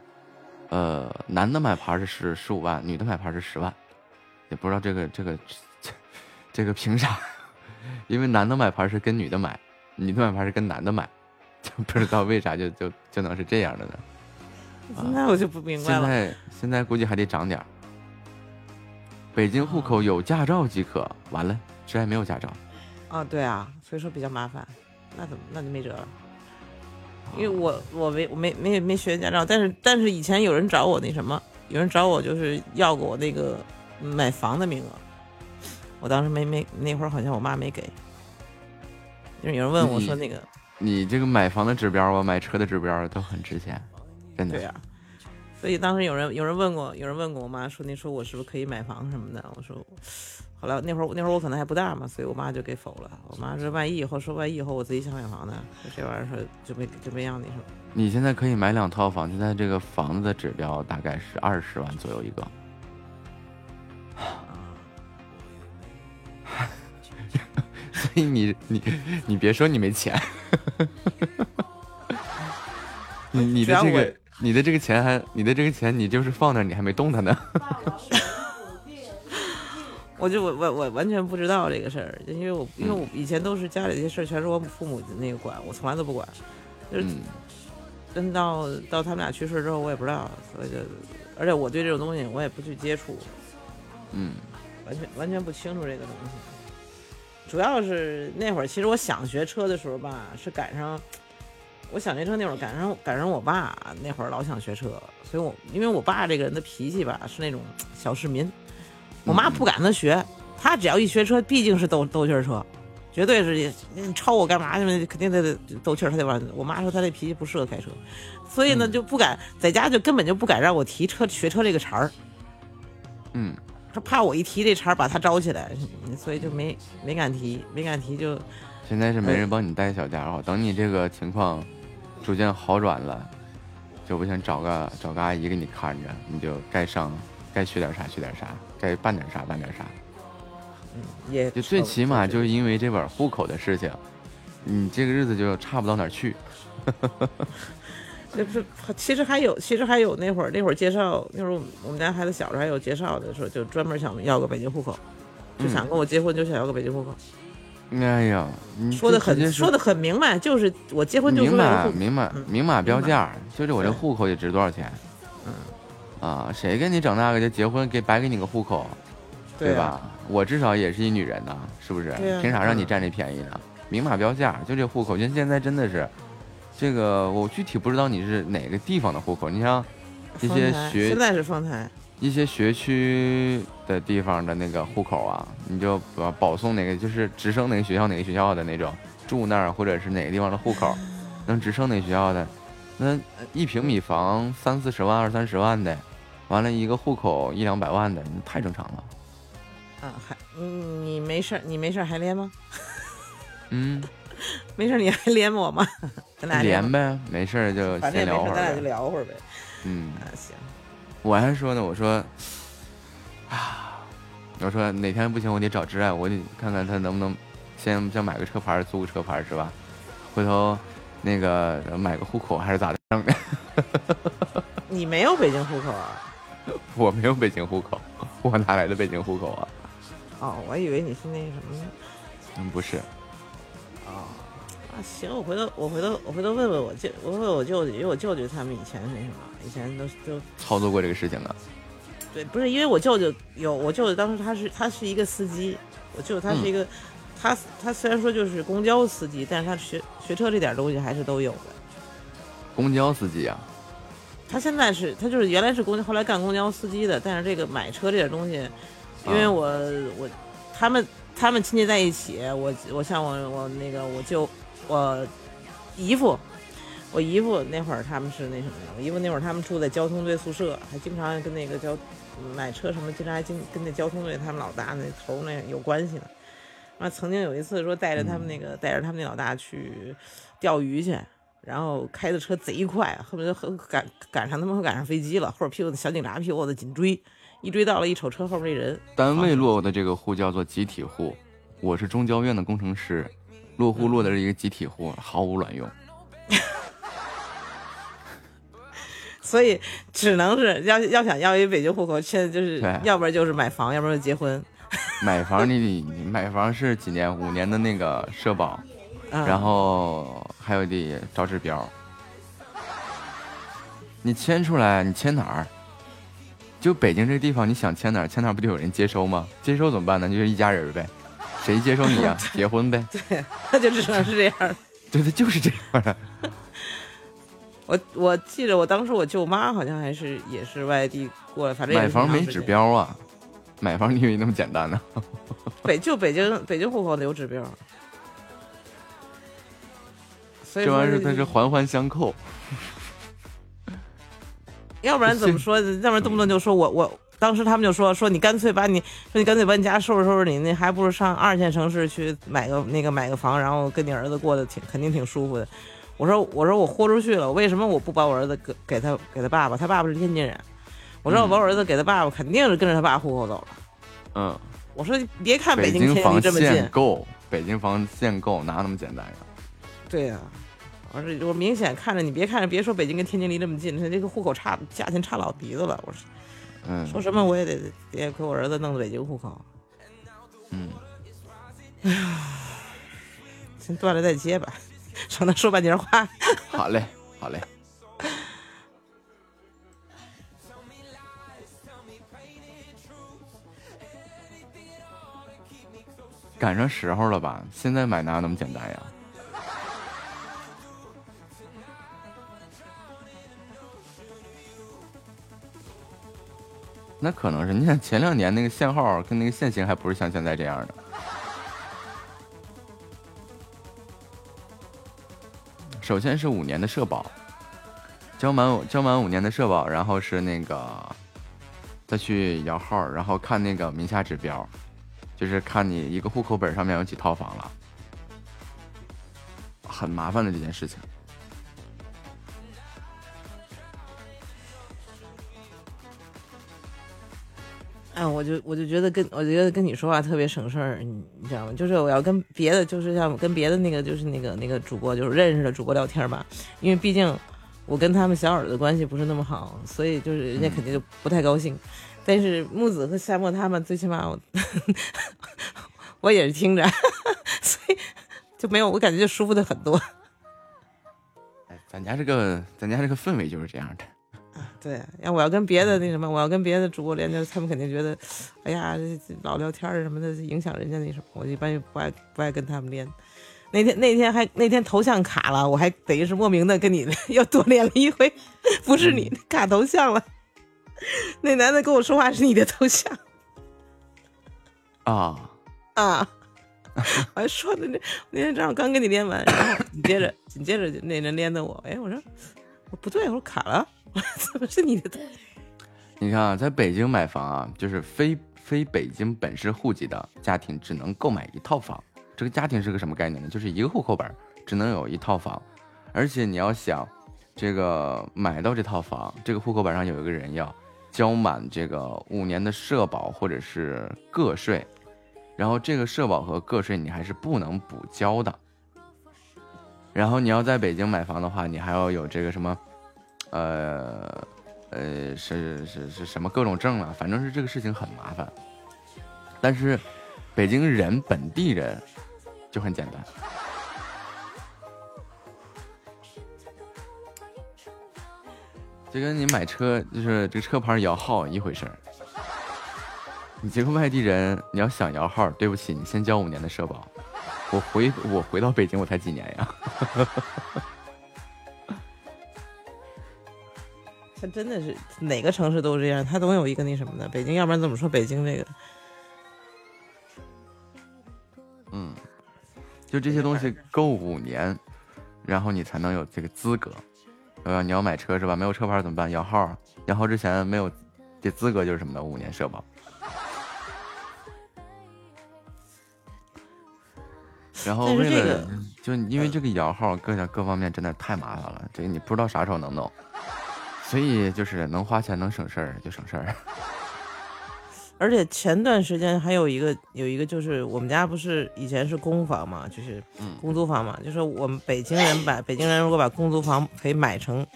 呃，男的买牌是十十五万，女的买牌是十万，也不知道这个这个这 这个凭啥？因为男的买牌是跟女的买，女的买牌是跟男的买，就不知道为啥就就就能是这样的呢？那我就不明白了。现在现在估计还得涨点儿。北京户口有驾照即可，完了，这还没有驾照。啊，对啊，所以说比较麻烦，那怎么那就没辙了。因为我我没我没没没学驾照，但是但是以前有人找我那什么，有人找我就是要过我那个买房的名额，我当时没没那会儿好像我妈没给，就是有人问我说那个你这个买房的指标啊，买车的指标都很值钱，真的。对呀、所以当时有人有人问过，有人问过我妈说，你说我是不是可以买房什么的？我说，后来那会儿那会儿我可能还不大嘛，所以我妈就给否了。我妈说，万一以后说万一以后我自己想买房呢，这玩意儿说就没就没让你什么。你现在可以买两套房，现在这个房子的指标大概是二十万左右一个。所以你你你别说你没钱，你你的这个你的这个钱还你的这个钱你就是放那儿你还没动它呢。我就我我我完全不知道这个事儿，因为我因为我以前都是家里这些事儿全是我父母那个管，我从来都不管，就是嗯真到到他们俩去世之后我也不知道，所以就而且我对这种东西我也不去接触，嗯完全完全不清楚这个东西。主要是那会儿，其实我想学车的时候吧，是赶上我想学车那会儿赶上赶上我爸那会儿老想学车，所以我因为我爸这个人的脾气吧是那种小市民，我妈不敢他学，他只要一学车，毕竟是斗斗气儿车，绝对是你超我干嘛去了，肯定得斗气儿，他得玩。我妈说他这脾气不适合开车，所以呢就不敢在家就根本就不敢让我提车学车这个茬儿。嗯，他怕我一提这茬把他招起来，所以就没没敢提，没敢提就现在是没人帮你带小家伙，等你这个情况逐渐好转了，就不行找个找个阿姨给你看着，你就该上该学点啥学点啥，该办点啥办点啥。也就最起码就是因为这本户口的事情，你这个日子就差不到哪儿去。那不是，其实还有，其实还有那会儿那会儿介绍，那会儿我们家孩子小时候还有介绍的时候，就专门想要个北京户口，就想跟我结婚，就想要个北京户口，哎呀，你说的很说的很明白，就是我结婚就明为了户口。码明码嗯明码标价，就是我这户口得值多少钱？嗯，啊，谁跟你整那个就结婚给白给你个户口，对啊吧？我至少也是一女人呐，是不是？凭啥让你嗯占这便宜呢？明码标价，就这户口，就现在真的是，这个我具体不知道你是哪个地方的户口。你像一些学现在是丰台，一些学区的地方的那个户口啊，你就保保送哪个，就是直升哪个学校哪个学校的那种，住那儿或者是哪个地方的户口，能直升哪个学校的，那一平米房三四十万、二三十万的，完了一个户口一两百万的，太正常了。啊，还嗯你没事儿，你没事儿还连吗？嗯，没事儿你还连我吗？咱俩连，呗，没事儿就先聊会咱俩就儿呗。聊会儿呗。嗯，啊，行，我还说呢，我说啊，我说哪天不行，我得找挚爱，我得看看他能不能先先买个车牌，租个车牌是吧？回头那个买个户口还是咋的？你没有北京户口啊？我没有北京户口，我哪来的北京户口啊？哦，我还以为你是那什么呢。嗯，不是，啊，行，我回头我回头我回头问问我舅，我问问我舅舅，因为我舅舅他们以前那什么，以前都都操作过这个事情啊。对，不是因为我舅舅有我舅舅当时他是他是一个司机，我舅舅他是一个，他他虽然说就是公交司机，但是他学学车这点东西还是都有的。公交司机啊，他现在是他就是原来是公交，后来干公交司机的，但是这个买车这点东西，因为啊我、我他们他们亲戚在一起，我我像我我那个我舅我姨父。我姨父那会儿他们是那什么的，我姨父那会儿他们住在交通队宿舍，还经常跟那个交买车什么，经常还经跟那交通队他们老大那头那有关系呢。完曾经有一次说带着他们那个、带着他们那老大去钓鱼去，然后开的车贼快，恨不得很赶赶上他们会赶上飞机了，后边屁股的小警察屁股的紧追，一追到了，一瞅车后面这人，单位落的这个户叫做集体户，我是中交院的工程师，落户落的是一个集体户，毫无卵用。所以只能是要要想要一北京户口，现在就是要不然就是买房，要不然就结婚，买房你得你买房是几年？五年的那个社保，嗯、然后还有得找指标。你迁出来，你迁哪儿？就北京这个地方，你想迁哪儿？迁哪儿不就有人接收吗？接收怎么办呢？就是一家人呗，谁接受你啊、结婚呗。对，那就只能是这样。对 对，就是这样 的。我我记得我当时我舅妈好像还是也是外地过来，反正买房没。指标啊，买房你以为那么简单呢？北就北京北京户口得有指标，所以说这玩意儿它是环环相扣。要不然怎么说？要不然动不动就说我我当时他们就说说你干脆把你说你干脆把你家收拾收拾，你那还不如上二线城市去买个那个买个房，然后跟你儿子过得挺肯定挺舒服的。我说我说我豁出去了，为什么我不把我儿子给给他给他爸爸？他爸爸是天津人，我说我把我儿子给他爸爸，肯定是跟着他爸户口走了。嗯，我说别看北京天房离这么近限，购，北京房限购哪那么简单呀？对呀、我说我明显看着你别看着别说北京跟天津离这么近，他这个户口差价钱差老鼻子了。我说嗯，说什么我也得得给我儿子弄的北京户口。嗯，先断了再接吧，省得说半截话。好嘞，好嘞。赶上时候了吧？现在买哪有那么简单呀？那可能是，你想前两年那个限号跟那个限行还不是像现在这样的。首先是五年的社保，交满交满五年的社保，然后是那个再去摇号，然后看那个名下指标，就是看你一个户口本上面有几套房了，很麻烦的这件事情。哎，我就我就觉得跟我觉得跟你说话特别省事儿，你你知道吗？就是我要跟别的，就是像跟别的那个，就是那个那个主播，就是认识的主播聊天吧，因为毕竟我跟他们小耳朵关系不是那么好，所以就是人家肯定就不太高兴。但是木子和夏沫他们最起码我 我也是听着，所以就没有我感觉就舒服的很多。哎，咱家这个咱家这个氛围就是这样的。对，要我要跟别的那什么，我要跟别的主播连接，他们肯定觉得，哎呀，这这老聊天什么的，影响人家那什么，我一般就不爱不爱跟他们连。那天那天还那天头像卡了，我还等于是莫名的跟你 又多连了一回，不是你卡头像了。那男的跟我说话是你的头像啊，啊，我还说的那那天正好刚跟你连完，然后紧接着紧接着就那人连的我，哎，我说我不对，我说卡了，怎么是你的头？你看啊，在北京买房啊，就是非非北京本市户籍的家庭只能购买一套房。这个家庭是个什么概念呢？就是一个户口本只能有一套房，而且你要想这个买到这套房，这个户口本上有一个人要交满这个五年的社保或者是个税，然后这个社保和个税你还是不能补交的。然后你要在北京买房的话，你还要有这个什么，呃。呃，是是是什么各种证了，反正是这个事情很麻烦。但是北京人本地人就很简单，就跟你买车就是这个车牌摇号一回事。你这个外地人，你要想摇号，对不起，你先交五年的社保。我回我回到北京，我才几年呀。他真的是哪个城市都这样，他总有一个那什么的。北京，要不然怎么说北京这个？嗯，就这些东西够五年，然后你才能有这个资格。呃，你要买车是吧？没有车牌怎么办？摇号，摇号之前没有这资格就是什么的，五年社保。然后为了，就因为这个摇号各项各方面真的太麻烦了，这个你不知道啥时候能弄。所以就是能花钱能省事儿就省事儿，而且前段时间还有一个有一个就是我们家不是以前是公房嘛，就是公租房嘛，就是我们北京人把北京人如果把公租房可以买成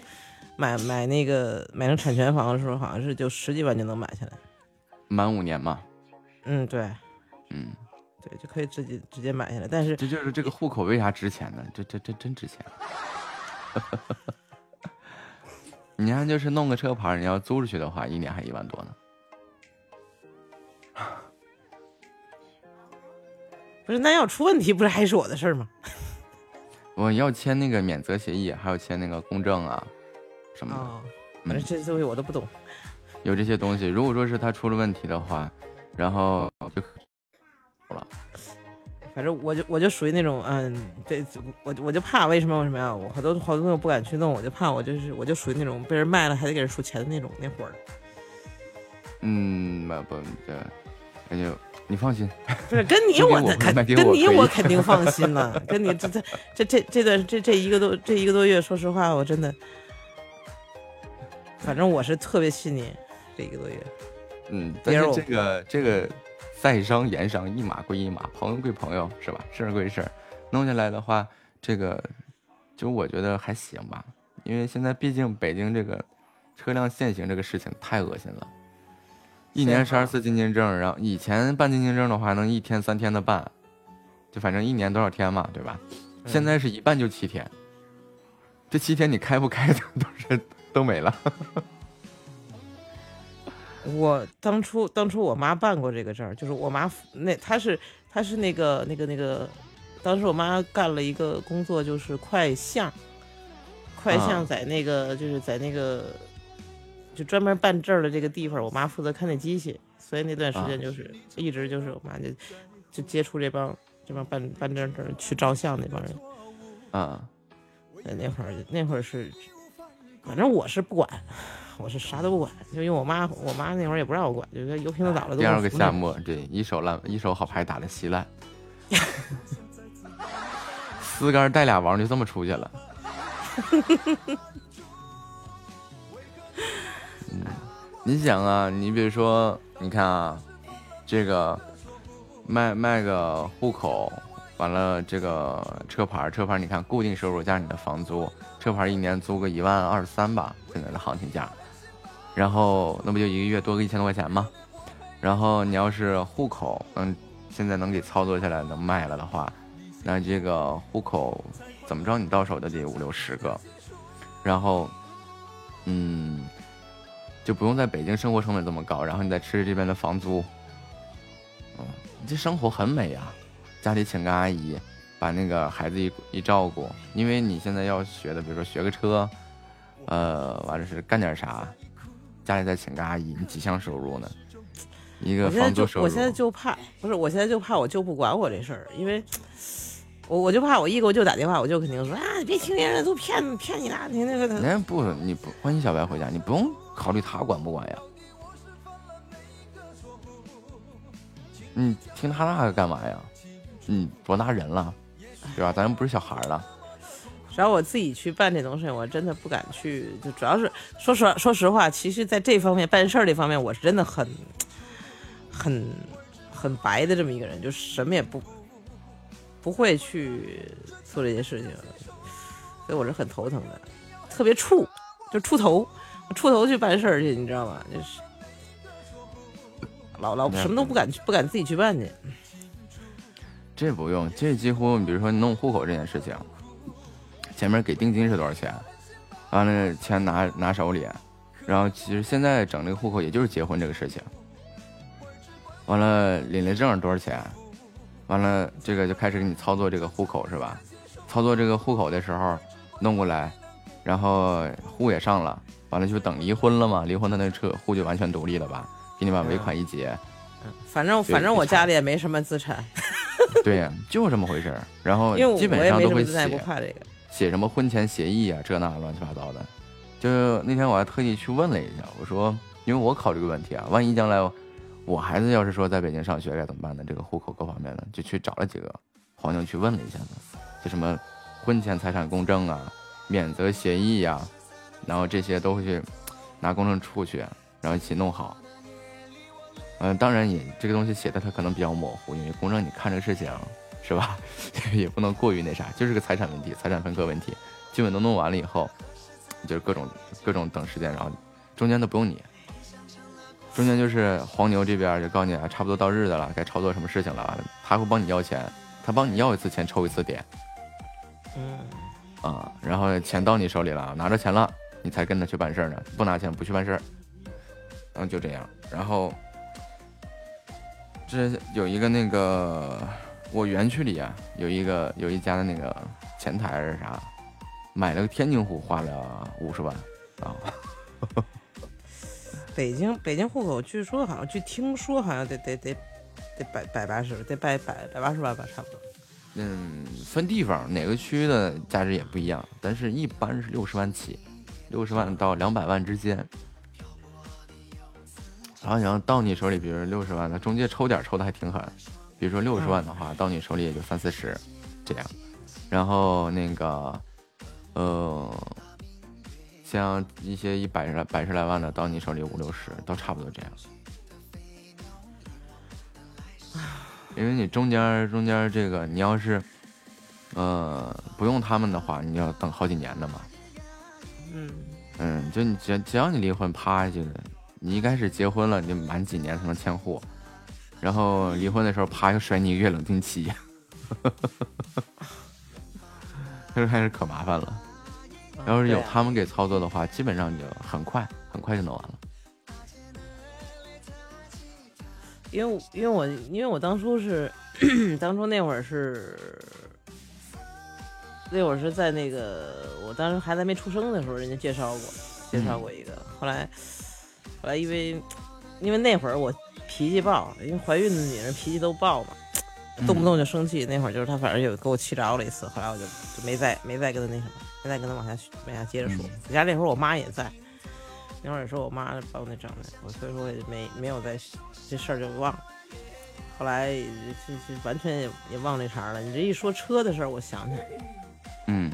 买买那个买成产权房的时候，好像是就十几万就能买下来，满五年嘛。嗯，对，嗯，对，就可以直接直接买下来。但是这就是这个户口为啥值钱呢？这这这真值钱。你看，就是弄个车牌，你要租出去的话，一年还一万多呢。不是，那要出问题，不是还是我的事儿吗？我要签那个免责协议，还要签那个公证啊，什么的。反正这些东西我都不懂。有这些东西，如果说是他出了问题的话，然后就了。反正我就我就属于那种，嗯，这我我就怕为什么为什么呀？我好多好多东西不敢去弄，我就怕我就是我就属于那种被人卖了还得给人数钱的那种那伙儿。嗯，不不这，哎呦，你放心，不是跟你 我肯跟你我肯定放心了，跟你这这这这这段这这一个多这一个多月，说实话，我真的，反正我是特别信你这一个多月。嗯，但是这个这个。在商言商，一码归一码，朋友归朋友，是吧？事儿归事儿，弄下来的话，这个就我觉得还行吧。因为现在毕竟北京这个车辆限行这个事情太恶心了，一年十二次进京证，然后以前办进京证的话能一天三天的办，就反正一年多少天嘛，对吧？现在是一办就七天，这七天你开不开的都是都没了。我当初当初我妈办过这个证，就是我妈那她是她是那个那个那个，当时我妈干了一个工作，就是快相，快相在那个就是在那个就专门办证的这个地方，我妈负责看那机器，所以那段时间就是一直就是我妈就就接触这帮这帮办办证证去照相那帮人，啊，那会儿那会儿是，反正我是不管。我是啥都不管，就因为我妈，我妈那会儿也不让我管，就油瓶子倒了。第二个夏末，对，一手烂，一手好牌打的稀烂，四杆带俩王就这么出去了。嗯，你想啊，你比如说你看啊，这个卖卖个户口，完了这个车牌，车牌你看固定收入加上你的房租，车牌一年租个一万二三吧，现在的行情价，然后那不就一个月多个一千多块钱吗？然后你要是户口能现在能给操作下来能卖了的话，那这个户口怎么着你到手都得五六十个，然后嗯。就不用在北京生活成本这么高，然后你再吃这边的房租，嗯，你这生活很美啊。家里请个阿姨，把那个孩子一一照顾，因为你现在要学的，比如说学个车，呃，完了是干点啥，家里再请个阿姨，你几项收入呢？一个房租收入，我现在就怕，不是，我现在就怕我舅不管我这事儿，因为我我就怕我一给我舅打电话，我舅肯定说啊，你别听别人家都骗骗你啦，你那个人家不，你不欢迎小白回家，你不用考虑他管不管呀。你听他那个干嘛呀？你多大人了，对吧？咱又不是小孩了。只要我自己去办这东西，我真的不敢去。就主要是说实话，说实话，其实在这方面办事儿这方面，我是真的很很很白的这么一个人，就什么也不不会去做这些事情，所以我是很头疼的，特别怵，就出头，出头去办事儿去，你知道吗？就是老老什么都不敢去，不敢自己去办去。这不用，这几乎你比如说你弄户口这件事情，前面给定金是多少钱，完了钱拿拿手里，然后其实现在整这个户口也就是结婚这个事情，完了领了证多少钱，完了这个就开始给你操作这个户口是吧？操作这个户口的时候弄过来，然后户也上了，完了就等离婚了嘛，离婚的那车户就完全独立了吧？给你把尾款一结，反正反正我家里也没什么资产，对呀，就是这么回事儿。然后基本上都会没什么资产，也写不怕这个。写什么婚前协议啊，这那乱七八糟的。就那天我还特意去问了一下，我说，因为我考虑个问题啊，万一将来我孩子要是说在北京上学该怎么办呢？这个户口各方面的，就去找了几个黄牛去问了一下，就什么婚前财产公证啊、免责协议呀、然后这些都会去拿公证处去，然后一起弄好。嗯、当然也这个东西写的它可能比较模糊，因为公证你看这个事情是吧，也不能过于那啥，就是个财产问题、财产分割问题，基本都弄完了以后，就是各种各种等时间，然后中间都不用你，中间就是黄牛这边就告诉你啊，差不多到日子了，该操作什么事情了，他会帮你要钱，他帮你要一次钱抽一次点。嗯，啊，然后钱到你手里了，拿着钱了，你才跟他去办事儿呢，不拿钱不去办事儿，然后就这样，然后这有一个那个我园区里啊，有一个有一家的那个前台是啥，买了个天津户，花了五十万啊，北京北京户口，据说好像据听说好像得得得得百百八十，得百百百八十万吧，差不多。嗯，分地方，哪个区的价值也不一样，但是一般是六十万起，六十万到两百万之间。然后你要到你手里，比如六十万，那中介抽点抽的还挺狠，比如说六十万的话，到你手里也就三四十，这样。然后那个，呃，像一些一百十来百十来万的，到你手里五六十，都差不多这样。因为你中间中间这个，你要是，呃，不用他们的话，你要等好几年的嘛。嗯，嗯，就你只只要你离婚，啪就，你一开始结婚了，你满几年才能迁户，然后离婚的时候，啪又甩你一个月冷静期，这还是可麻烦了。要是有他们给操作的话，基本上就很快很快就弄完了。因为我因为我因为我当初是 当初那会儿是那会儿是在那个我当时孩子还没出生的时候，人家介绍过介绍过一个，后来后来因为因为那会儿我脾气暴，因为怀孕的女人脾气都暴嘛，动不动就生气。那会儿就是她反正有给我气着了一次，后来我就就没再没再跟她那什么，没再跟她往下往下接着说。我家那会儿我妈也在。那会儿也是我妈把我那整的，我所以说我也没没有再这事儿就忘了。后来这这完全也也忘这茬了。你这一说车的事儿，我想起来，嗯，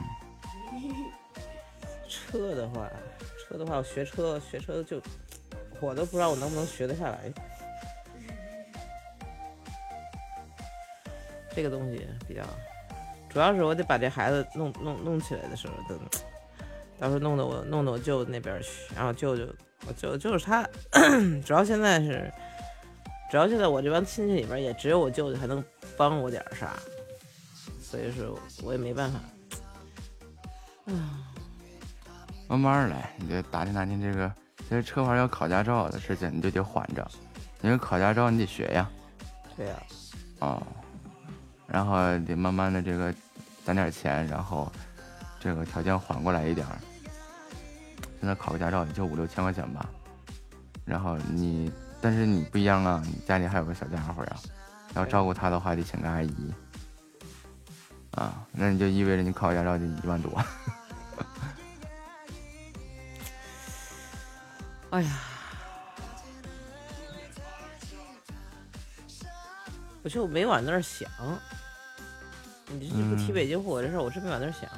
车的话，车的话，我学车学车就我都不知道我能不能学得下来。这个东西比较，主要是我得把这孩子弄弄弄起来的时候，等到时候弄得我弄到我舅舅那边去，然后舅舅我舅就是他，主要现在是，主要现在我这帮亲戚里边也只有我舅舅还能帮我点啥，所以说我也没办法。慢慢来，你就打听打听这个，这车牌要考驾照的事情，你就得缓着，因为考驾照你得学呀，对呀、哦，然后得慢慢的这个攒点钱，然后这个条件缓过来一点儿。现在考个驾照也就五六千块钱吧，然后你，但是你不一样啊，你家里还有个小家伙呀，要照顾他的话得请个阿姨，啊，那你就意味着你考个驾照就一万多。哎呀，我就没往那儿想。你这不提嗯北京户口这事儿，我是没往那儿想。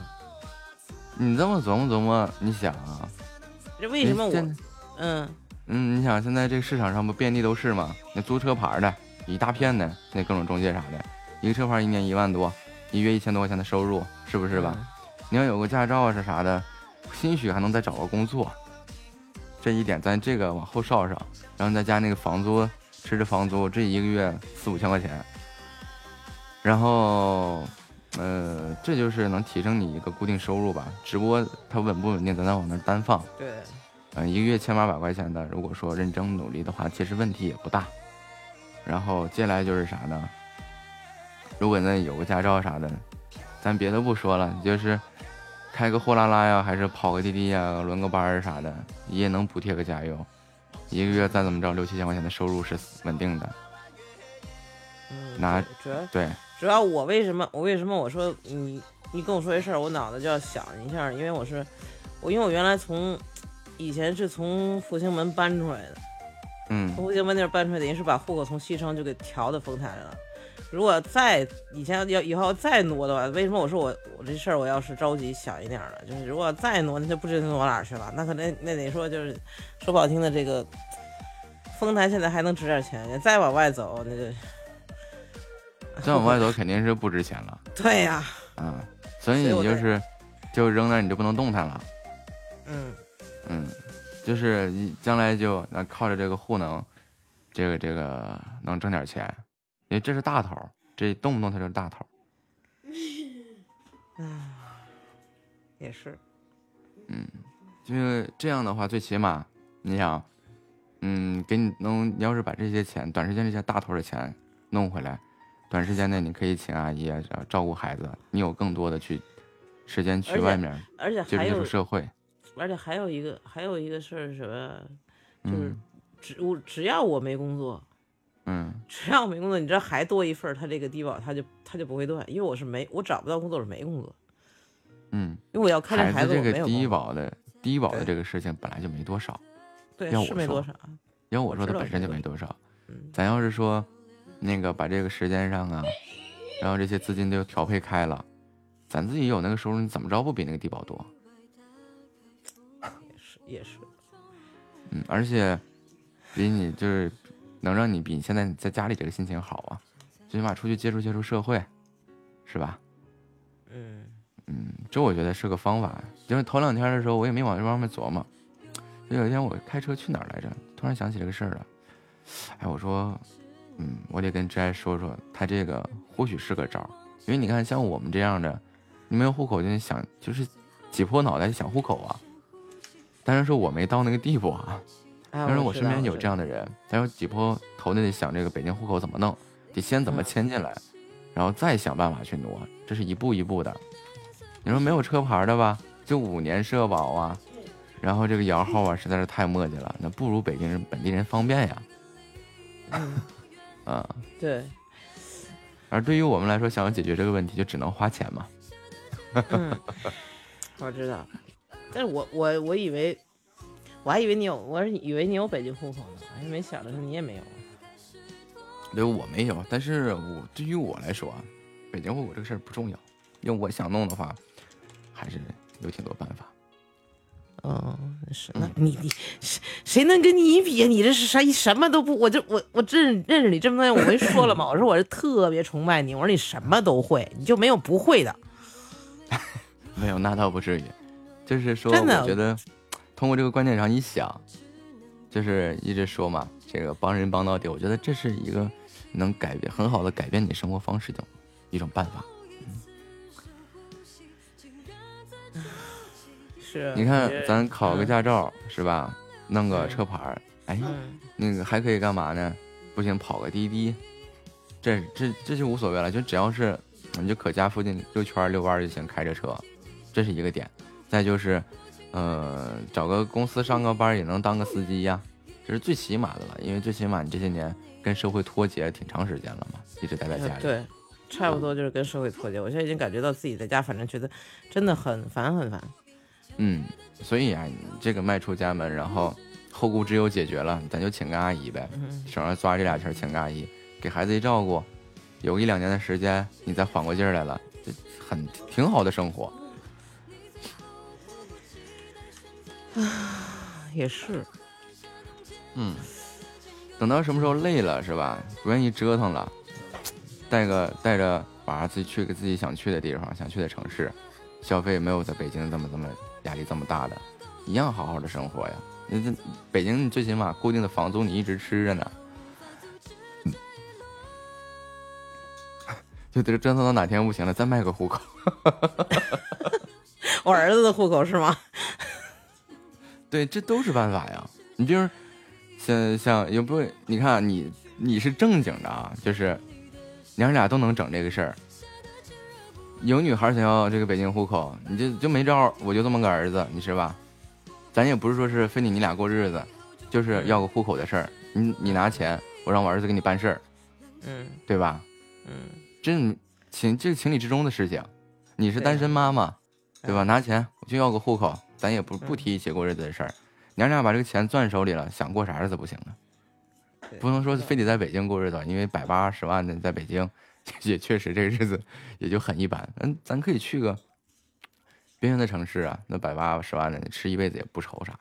你这么琢磨琢磨，你想啊，这为什么我嗯嗯，你想现在这个市场上不遍地都是吗？那租车牌的一大片的，那各种中介啥的，一个车牌一年一万多，一月一千多块钱的收入，是不是吧？你要有个驾照啊是啥的，兴许还能再找个工作。这一点咱这个往后稍稍，然后再加那个房租，吃着房租，这一个月四五千块钱，然后，呃，这就是能提升你一个固定收入吧。直播它稳不稳定，咱再往那儿单放。对，嗯，一个月千八百块钱的，如果说认真努力的话，其实问题也不大。然后接下来就是啥呢？如果那有个驾照啥的，咱别的不说了，你就是开个货拉拉呀，还是跑个滴滴呀，轮个班儿啥的，也能补贴个加油。一个月再怎么着，六七千块钱的收入是稳定的。嗯，拿主要对，主要我为什么我为什么我说你你跟我说这事儿，我脑子就要想一下，因为我是我因为我原来从以前是从复兴门搬出来的，嗯从复兴门那儿搬出来，等于是把户口从西城就给调到丰台了。如果再以前要以后再挪的话，为什么我说我我这事儿我要是着急想一点儿了？就是如果再挪，那就不知道挪哪儿去了。那可能那得说就是说不好听的，这个丰台现在还能值点钱，再往外走那就 再往外走肯定是不值钱了 对呀、啊。所以所以你就是就扔那儿，你就不能动弹了。嗯，嗯，就是你将来就那靠着这个户能，这个这个能挣点钱，因为这是大头儿，这动不动它就是大头儿。也是，嗯就是这样的话，最起码你想，嗯，给你能，你要是把这些钱，短时间这些大头的钱弄回来，短时间内你可以请阿姨啊，照照顾孩子，你有更多的去时间去外面而且接触社会。而且还有一个还有一个事儿是什么？就是嗯只我只要我没工作，嗯。只要没工作，你知道还多一份，他这个低保他就他就不会断，因为我是没我找不到工作，是没工作，嗯，因为我要看孩子这个低保的。低保的这个事情本来就没多少。对要我说是没多少，因为我说它本身就没多少，嗯。咱要是说那个把这个时间上啊，然后这些资金都调配开了，咱自己有那个收入，你怎么着不比那个低保多？也是也是，嗯，而且比你就是能让你比你现在在家里这个心情好啊，最起码出去接触接触社会，是吧？嗯嗯，这我觉得是个方法。因为头两天的时候，我也没往这方面琢磨。就有一天我开车去哪儿来着，突然想起这个事儿了。哎，我说，嗯，我得跟志爱说说，他这个或许是个招儿。因为你看，像我们这样的，你没有户口就得想，就是挤破脑袋想户口啊。但是说我没到那个地步啊。啊但是我身边有这样的人，他说挤破头的得想这个北京户口怎么弄，得先怎么嗯迁进来，然后再想办法去挪，这是一步一步的。你说没有车牌的吧，就五年社保啊，然后这个摇号啊，实在是太磨叽了，那不如北京人本地人方便呀。嗯啊，对，而对于我们来说，想要解决这个问题，就只能花钱嘛。嗯，我知道，但是我我我以为我还以为你有，我是以为你有北京户口呢，我还没想着说你也没有。对，我没有，但是我对于我来说啊，北京户口这个事儿不重要，因为我想弄的话，还是有挺多办法。嗯，是，那你你谁谁能跟你比啊？你这是啥？你什么都不，我就我我认认识你这么多年，我没说了吗？我说我是特别崇拜你，我说你什么都会，你就没有不会的。没有，那倒不至于。就是说，真的我觉得通过这个观点上一想，就是一直说嘛，这个帮人帮到底，我觉得这是一个能改变很好的改变你生活方式的一种办法。是，你看，咱考个嗯驾照是吧？弄个车牌儿，哎，嗯那个还可以干嘛呢？不行，跑个滴滴，这这这就无所谓了，就只要是你就可家附近溜圈儿遛弯儿就行，开着车，这是一个点。再就是，呃，找个公司上个班也能当个司机呀，这是最起码的了，因为最起码你这些年跟社会脱节挺长时间了嘛，一直待在家里。对，差不多就是跟社会脱节。我现在已经感觉到自己在家，反正觉得真的很烦很烦。嗯，所以啊，你这个迈出家门，然后后顾之忧解决了，咱就请个阿姨呗，嗯省着抓这俩钱请个阿姨，给孩子一照顾，有一两年的时间，你再缓过劲儿来了，这很挺好的生活。也是，嗯，等到什么时候累了是吧？不愿意折腾了，带个带着娃儿自己去个自己想去的地方，想去的城市，消费没有在北京这么这么压力这么大的，一样好好的生活呀。那这北京你最起码固定的房租你一直吃着呢，嗯 就得折腾到哪天不行了再卖个户口。我儿子的户口是吗？对，这都是办法呀。你比如像像也不，你看你你是正经的啊，就是娘俩都能整这个事儿。有女孩想要这个北京户口，你就就没招儿，我就这么个儿子，你是吧？咱也不是说是非得你俩过日子，就是要个户口的事儿。你你拿钱，我让我儿子给你办事儿，嗯对吧？嗯，这情这是情理之中的事情。你是单身妈妈，对吧？嗯拿钱我就要个户口，咱也不不提一起过日子的事儿。娘俩把这个钱攥手里了，想过啥日子不行啊？不能说非得在北京过日子，因为百八十万的在北京，也确实这个日子也就很一般。嗯，咱可以去个边缘的城市啊，那百八十万的吃一辈子也不愁啥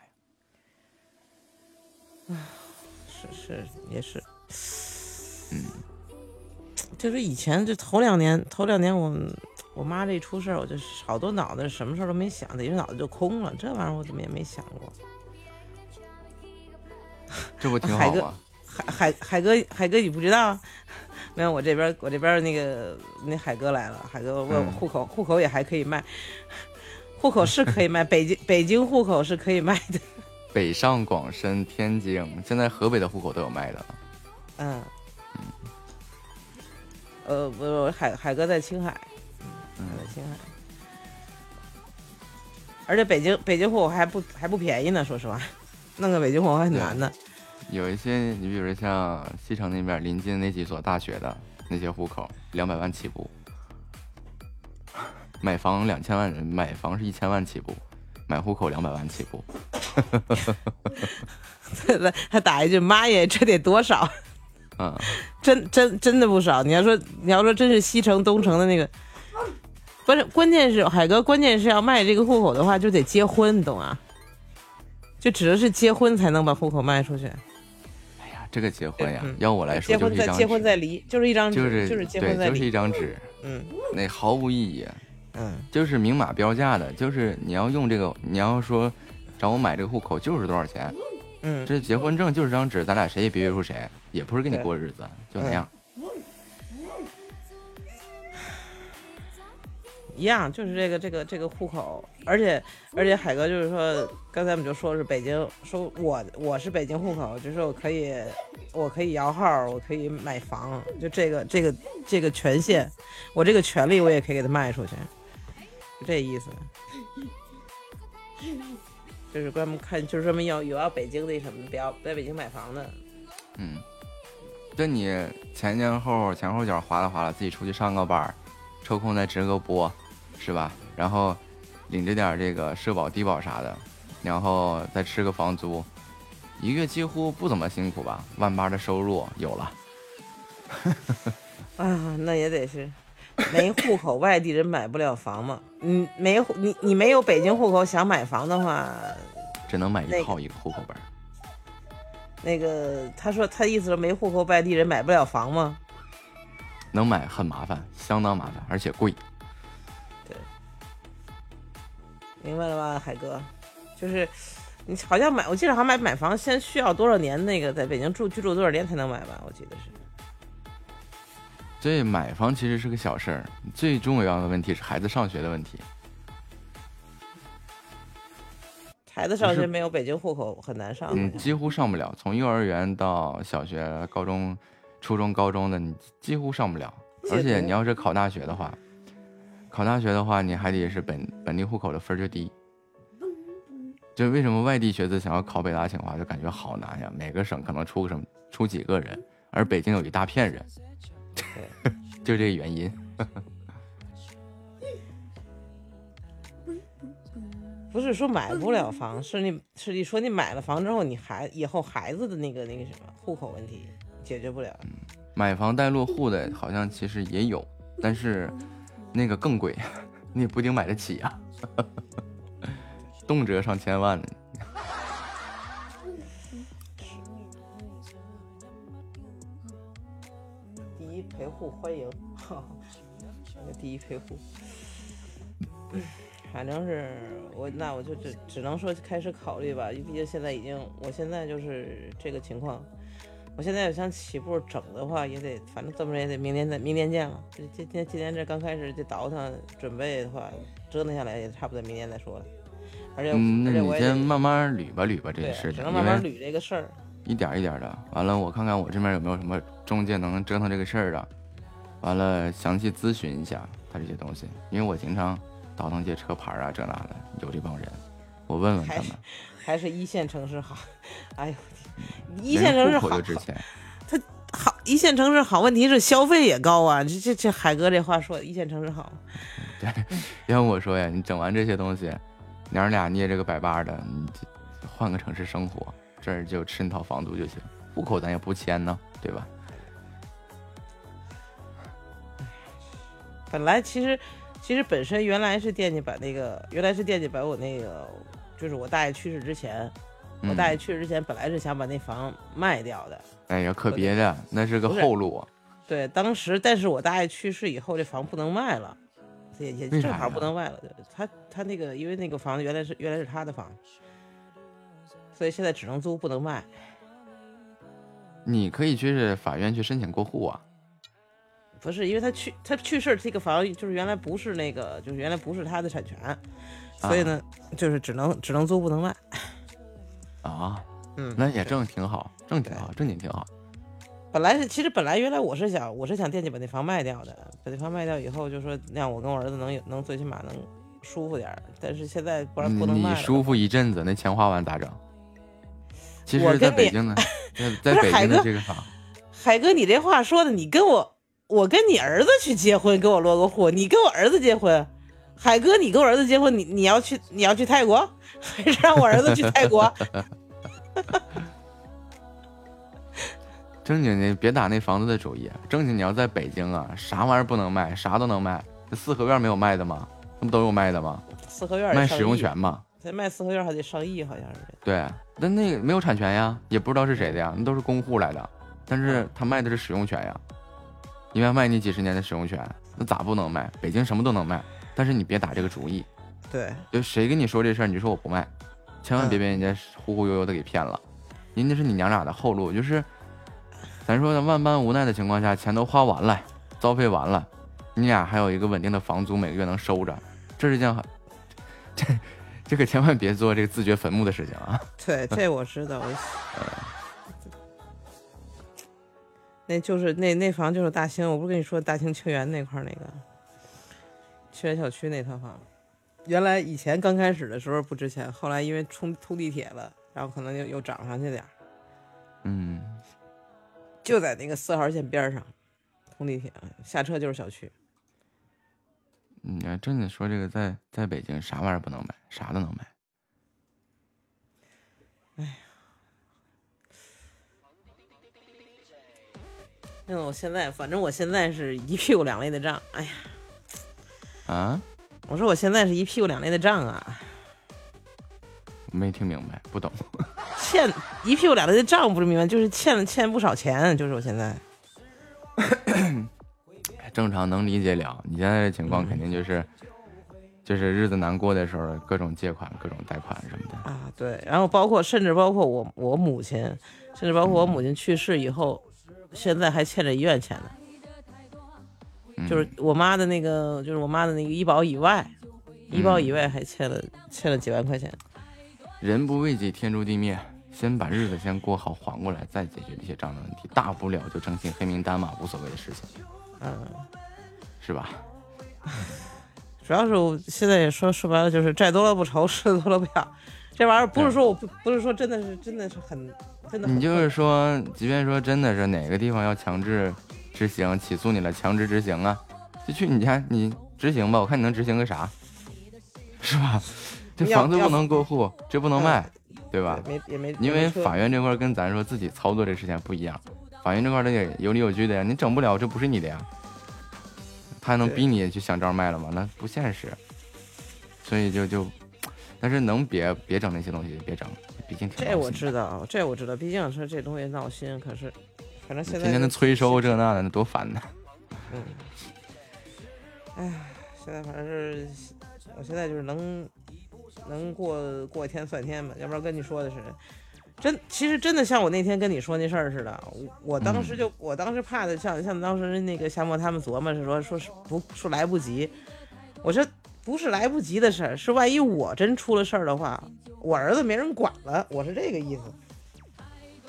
呀。是是也是，嗯，就是以前这头两年，头两年我我妈这一出事儿，我就好多脑子什么事儿都没想，等于脑子就空了。这玩意儿我怎么也没想过。这不挺好吗？海海海哥海哥，你不知道？没有，我这边我这边那个那海哥来了，海哥问我嗯户口，户口也还可以卖，户口是可以卖，北京北京户口是可以卖的。北上广深、天津，现在河北的户口都有卖的了。嗯，呃，不，我海海哥在青海，嗯在青海，而且北京北京户口还不还不便宜呢，说实话，弄个北京户口还很难的。有一些，你比如说像西城那边临近那几所大学的那些户口，两百万起步，买房两千万人，买房是一千万起步，买户口两百万起步。他 他打一句：“妈耶，这得多少？嗯，真真真的不少。你要说你要说真是西城东城的那个，不是，关键是海哥，关键是要卖这个户口的话，就得结婚，你懂啊？就指的是结婚才能把户口卖出去。哎呀，这个结婚呀嗯，要我来说结就是一张婚再结婚，再离，就是一张纸，就是就是结对，就是一婚再离。张纸，嗯那毫无意义，嗯，就是明码标价的，就是你要用这个，你要说找我买这个户口就是多少钱，嗯，这结婚证就是张纸，咱俩谁也别约束谁，也不是跟你过日子，就那样。一样，就是这个这个这个户口，而且而且海哥就是说，刚才我们就说是北京，说我我是北京户口，就是我可以我可以摇号，我可以买房，就这个这个这个权限，我这个权利我也可以给他卖出去，就这意思。就是专门看，就是专门要有要北京那什么，不要在北京买房的，嗯，就你前前后前后脚划拉划拉，自己出去上个班，抽空再直个播，是吧？然后领着点这个社保、低保啥的，然后再吃个房租，一个月几乎不怎么辛苦吧？万八的收入有了，啊，那也得是，没户口外地人买不了房嘛？嗯，没户你你没有北京户口想买房的话，只能买一套一个户口本儿。那个他说他意思是没户口外地人买不了房吗？能买很麻烦，相当麻烦，而且贵。明白了吧，海哥？就是你好像买，我记得好像买买房先需要多少年那个在北京住居住多少年才能买吧？我记得是。这买房其实是个小事儿，最重要的问题是孩子上学的问题。孩子上学没有北京户口很难上。嗯，几乎上不了，从幼儿园到小学、高中、初中、高中的，你几乎上不了。而且你要是考大学的话，考大学的话，你还得是本本地户口的分儿就低。就为什么外地学子想要考北大清华，就感觉好难呀？每个省可能出个什么出几个人，而北京有一大片人，就这个原因。不是说买不了房，是你是你说你买了房之后，你孩以后孩子的那个那个什么户口问题解决不了。买房带落户的，好像其实也有，但是那个更贵，你也不一定买得起呀、动辄上千万呢。第一陪护欢迎，那个第一陪护，反正是我那我就只只能说开始考虑吧，毕竟现在已经我现在就是这个情况，我现在要想起步整的话，也得反正这么着也得明年再明年见了。这今天今年这刚开始这倒腾准备的话，折腾下来也差不多明年再说了。而且、嗯，那你先慢慢捋吧捋吧这个事情，只能慢慢捋这个事儿。一点儿一点儿的。完了，我看看我这边有没有什么中介能折腾这个事儿的。完了，详细咨询一下他这些东西，因为我经常倒腾些车牌啊这那的，有这帮人，我问问他们。还是一线城市好。哎呦一线城市好户口就值钱。好，一线城市好，问题是消费也高啊。这这这海哥这话说的，一线城市好。对要我说呀，你整完这些东西，娘儿俩捏这个百八的，你换个城市生活，这儿就吃那套房租就行，户口咱也不迁呢，对吧？本来其实其实本身原来是惦记把那个，原来是惦记把我那个，就是我大爷去世之前，我大爷嗯、去世之前本来是想把那房卖掉的。哎呀，可别的，那是个后路啊。对，当时但是我大爷去世以后，这房不能卖了，也也正好不能卖了。他他那个因为那个房子原来是原来是他的房，所以现在只能租不能卖。你可以去法院去申请过户啊。不是因为他去他去世这个房就是原来不是那个就是原来不是他的产权，所以呢、就是只能只能租不能卖。啊，嗯，那也正挺好，正挺好，正经挺好。本来是其实本来原来我是想我是想惦记把那房卖掉的，把那房卖掉以后就说让我跟我儿子能有能最起码能舒服点儿，但是现在不然不能你卖你。舒服一阵子，那钱花完咋整？其实，在北京呢，在在北京的这个房，海哥，你这话说的，你跟我我跟你儿子去结婚，给我落个户，你跟我儿子结婚。海哥，你跟我儿子结婚，你你要去你要去泰国，还 是让我儿子去泰国？正经的别打那房子的主意。正经你要在北京啊，啥玩意儿不能卖，啥都能卖。这四合院没有卖的吗？那不都有卖的吗？四合院卖使用，权嘛。咱卖四合院还得上亿，好像是。对，但那个没有产权呀，也不知道是谁的呀，那都是公户来的。但是他卖的是使用权呀，你要卖你几十年的使用权，那咋不能卖？北京什么都能卖，但是你别打这个主意。对，就谁跟你说这事儿，你就说我不卖，千万别被人家忽忽悠悠的给骗了。人家是你娘俩的后路，就是咱说的万般无奈的情况下，钱都花完了，遭费完了，你俩还有一个稳定的房租，每个月能收着，这是件很这这可千万别做这个自掘坟墓的事情啊！对，这我知道。我那就是那那房就是大兴，我不是跟你说大兴清源那块那个清源小区那套房，原来以前刚开始的时候不值钱，后来因为冲通地铁了，然后可能又又涨上去点儿，嗯，就在那个四号线边上，通地铁下车就是小区。你要真的说这个在在北京啥玩意儿不能买，啥都能买。哎呀。那我现在反正我现在是一屁股两累的账，哎呀，啊，我说我现在是一屁股两累的账啊，没听明白，不懂。欠一屁股两累的账不是明白，就是欠了欠不少钱，就是我现在。正常能理解了。你现在的情况肯定就是，就是日子难过的时候，各种借款、各种贷款什么的。啊，对，然后包括甚至包括我我母亲，甚至包括我母亲去世以后，现在还欠着医院钱呢。嗯就是我妈的那个，就是我妈的那个医保以外，医保以外还欠了欠了几万块钱。人不为己，天诛地灭。先把日子先过好，缓过来，再解决这些账的问题。大不了就征信黑名单嘛，无所谓的事情，嗯，是吧？主要是我现在也说说白了，就是债多了不愁，事多了不要。这玩意儿不是说我不不是说真的是真的是很真的很你就是说，即便说真的是哪个地方要强制执行起诉你了，强制执行啊，就去你家你执行吧，我看你能执行个啥，是吧？这房子不能过户，这不能卖，对吧？没也没因为法院这块跟咱说自己操作这事情不一样，法院这块儿得有理有据的呀，你整不了，这不是你的呀，他还能逼你去想招卖了吗？那不现实，所以就就，但是能别别整那些东西，别整，毕竟挺这我知道，这我知道，毕竟说这东西闹心，可是反正现在天天的催收这那的，那多烦呐！嗯，哎，现在反正是，我现在就是能能过过一天算一天吧，要不然跟你说的是，真其实真的像我那天跟你说那事儿似的，我我当时就、我当时怕的像像当时那个夏沫他们琢磨是说说是不说来不及，我说不是来不及的事儿，是万一我真出了事儿的话，我儿子没人管了，我是这个意思。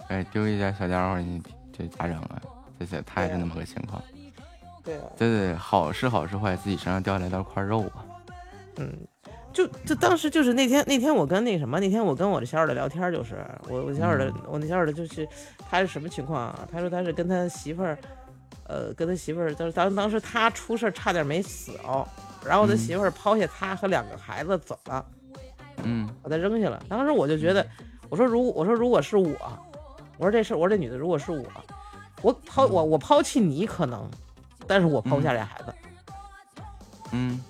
哎，丢一家小家伙，你这咋整啊？这这他也是那么个情况，对啊，对对，好是好是坏，自己身上掉下来道块肉啊。嗯，就就当时就是那天那天我跟那什么那天我跟我的小耳朵聊天，就是我我小耳朵我那小耳朵就是他是什么情况啊？他说他是跟他媳妇儿，呃，跟他媳妇儿当当当时他出事差点没死哦，然后他嗯媳妇儿抛下他和两个孩子走了，嗯把他扔下了。当时我就觉得，我说如我说如果是我，我说这事儿我说这女的如果是我，我抛我我抛弃你可能，但是我抛不下这孩子。嗯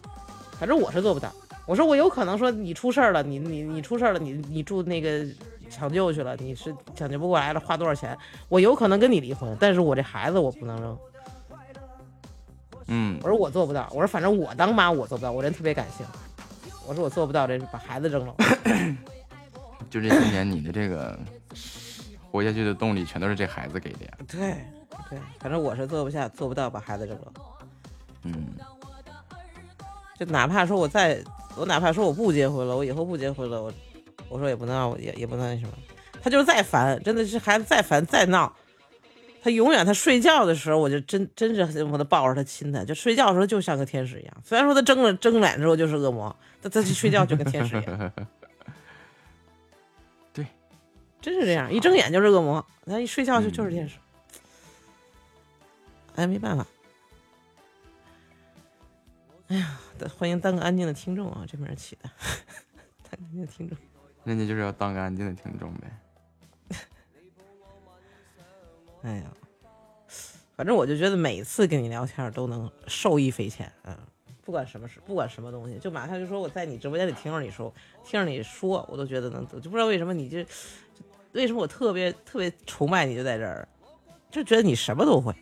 反正我是做不到。我说我有可能说你出事儿了，你你你出事儿了，你你住那个抢救去了，你是抢救不过来了，花多少钱？我有可能跟你离婚，但是我这孩子我不能扔。嗯我，说我做不到，我说反正我当妈我做不到，我人特别感性。我说我做不到这把孩子扔了。就这些年你的这个活下去的动力，全都是这孩子给的呀。对对，反正我是做不下，做不到把孩子扔了。嗯，就哪怕说我再，我哪怕说我不结婚了，我以后不结婚了，我我说也不能让我也也不能那什么。他就是再烦，真的是孩子再烦再闹，他永远他睡觉的时候，我就真真是恨不得抱着他亲他，就睡觉的时候就像个天使一样。虽然说他睁了睁眼之后就是恶魔，但他睡觉就跟天使一样，对，真是这样，一睁眼就是恶魔，那一睡觉就就是天使。哎，没办法。哎呀，欢迎当个安静的听众啊，这名儿起的，当个安静的听众。人家就是要当个安静的听众呗。哎呀，反正我就觉得每次跟你聊天都能受益匪浅，嗯，不管什么事，不管什么东西，就马上就说我在你直播间里听着你说，听着你说，我都觉得能，我就不知道为什么你这，为什么我特别特别崇拜你就在这儿，就觉得你什么都会，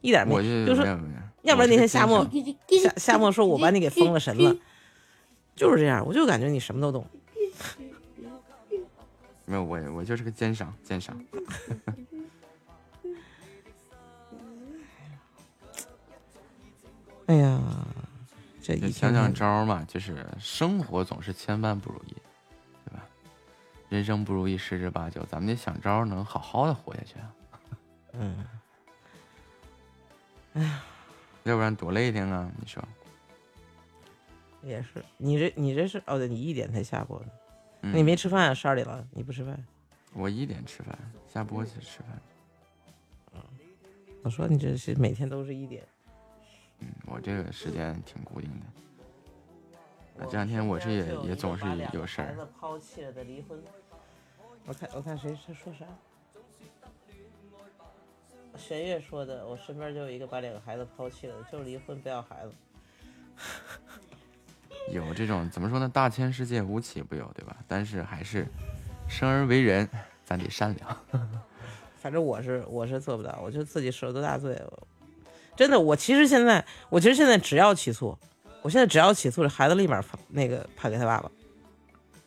一点没，我就就是要不然那天夏我沫夏夏沫说我把你给封了神了，就是这样，我就感觉你什么都懂。没有我我就是个奸商奸商。哎呀，这就一天想想招儿嘛，就是生活总是千般不如意，对吧？人生不如意十之八九，咱们得想招儿能好好的活下去啊，嗯，哎呀要不然多累挺啊！你说，也是，你这你这是哦对，你一点才下播呢，嗯、你没吃饭啊？十二点了，你不吃饭？我一点吃饭，下播去吃饭。我说你这是每天都是一点。嗯，我这个时间挺固定的。啊这两天我这也也总是有事儿。抛弃了的离婚。我看我看谁他说啥？玄月说的，我身边就有一个把两个孩子抛弃了，就是离婚不要孩子。有这种怎么说呢？大千世界无奇不有，对吧？但是还是生而为人，咱得善良。反正我是我是做不到，我就自己受多大罪。我真的，我其实现在，我其实现在只要起诉，我现在只要起诉，这孩子立马判那个判给他爸爸，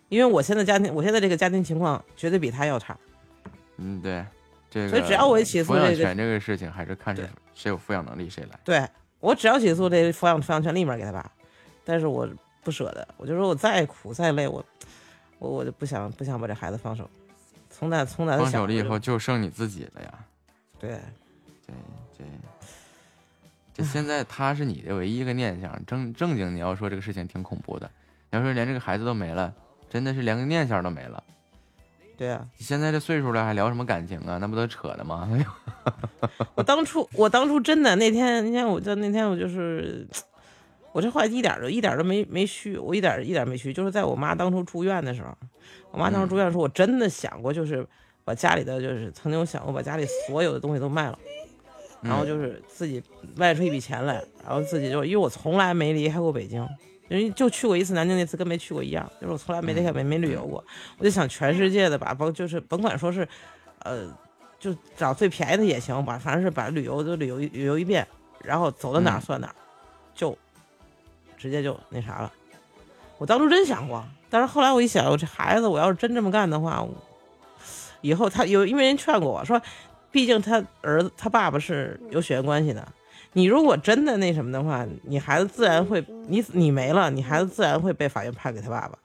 因为我现在家庭，我现在这个家庭情况绝对比他要差。嗯，对，这个所以只要我一起诉抚养这个权这个事情，还是看谁谁有抚养能力谁来。对我只要起诉这抚养抚养权立马给他爸，但是我不舍得，我就说我再苦再累，我我我就不想不想把这孩子放手。从那从那放小手了以后，就剩你自己了呀。对这这这现在他是你的唯一一个念想，正正经你要说这个事情挺恐怖的，你要说连这个孩子都没了，真的是连个念想都没了。对啊，你现在这岁数了，还聊什么感情啊？那不都扯的吗？我当初我当初真的那天那天我就那天我就是，我这话一点儿都一点儿都没没虚，我一点儿一点儿没虚，就是在我妈当初住院的时候，我妈当时住院的时候，我真的想过就是把家里的就是曾经想过把家里所有的东西都卖了。然后就是自己外出一笔钱来，然后自己就因为我从来没离开过北京，因为就去过一次南京，那次跟没去过一样，就是我从来没离开北没旅游过，我就想全世界的吧，甭就是甭管说是，呃，就找最便宜的也行吧，反正是把旅游都旅游旅游一遍，然后走到哪算哪儿，就直接就那啥了。我当初真想过，但是后来我一想，我这孩子我要是真这么干的话，以后他有因为人劝过我说，毕竟他儿子他爸爸是有血缘关系的，你如果真的那什么的话，你孩子自然会你你没了，你孩子自然会被法院判给他爸爸，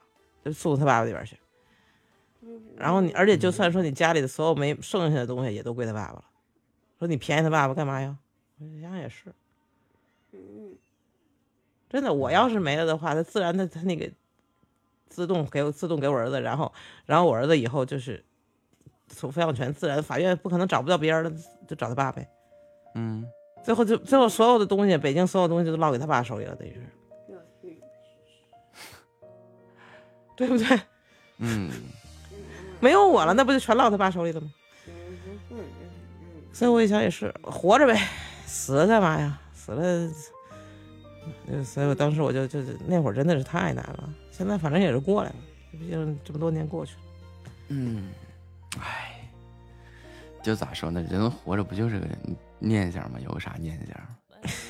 就诉他爸爸那边去。然后你，而且就算说你家里的所有没剩下的东西也都归他爸爸了，说你便宜他爸爸干嘛呀？我想想也是，真的，我要是没了的话，他自然的他那个自动给我自动给我儿子，然后然后我儿子以后就是从抚养权自然法院不可能找不到别人了，就找他爸呗。嗯，最后就最后所有的东西，北京所有东西都落给他爸手里了，等于是，对不对？嗯，没有我了，那不就全落他爸手里了吗？所以我一想也是，活着呗，死了干嘛呀？死了，呃所以我当时我就就就那会儿真的是太难了。现在反正也是过来了，毕竟这么多年过去了。嗯，唉，就咋说呢？人活着不就是个念想吗？有个啥念想？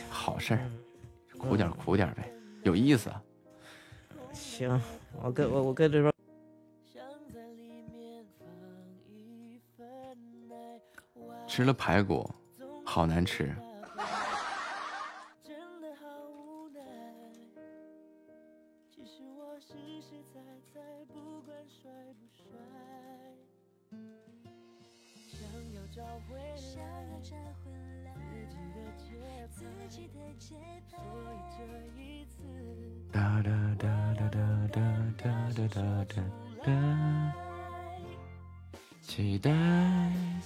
好事儿，苦点儿苦点儿呗，有意思。行，我跟我我跟这边吃了排骨，好难吃。哒哒哒哒哒哒哒哒哒哒哒。期待，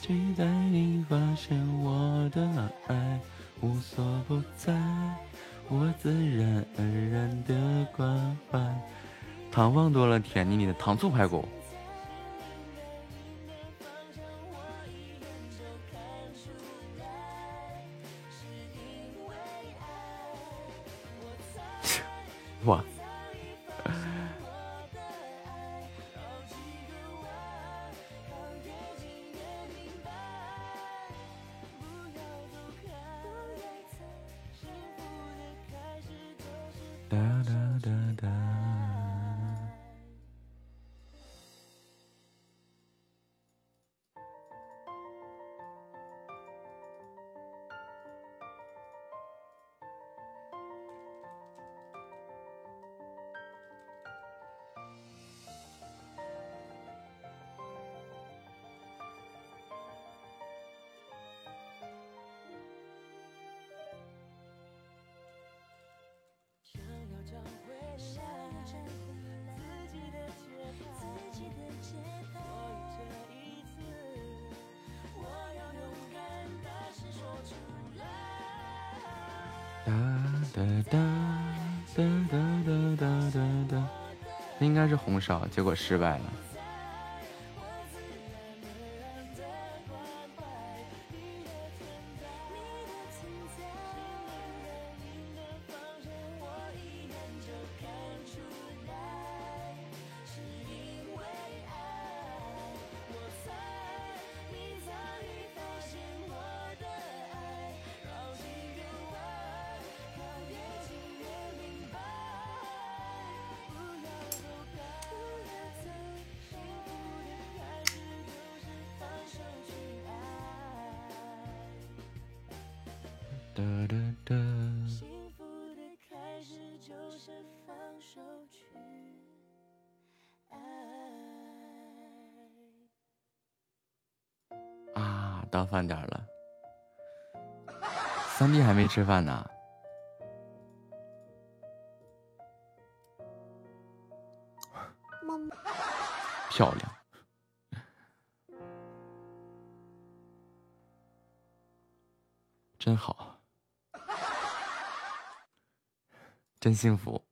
期待你发现我的爱无所不在，我自然而然的关怀。糖放多了，甜腻腻的糖醋排骨。结果失败了。到饭点了三弟还没吃饭呢。漂亮真好真幸福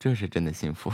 这是真的幸福。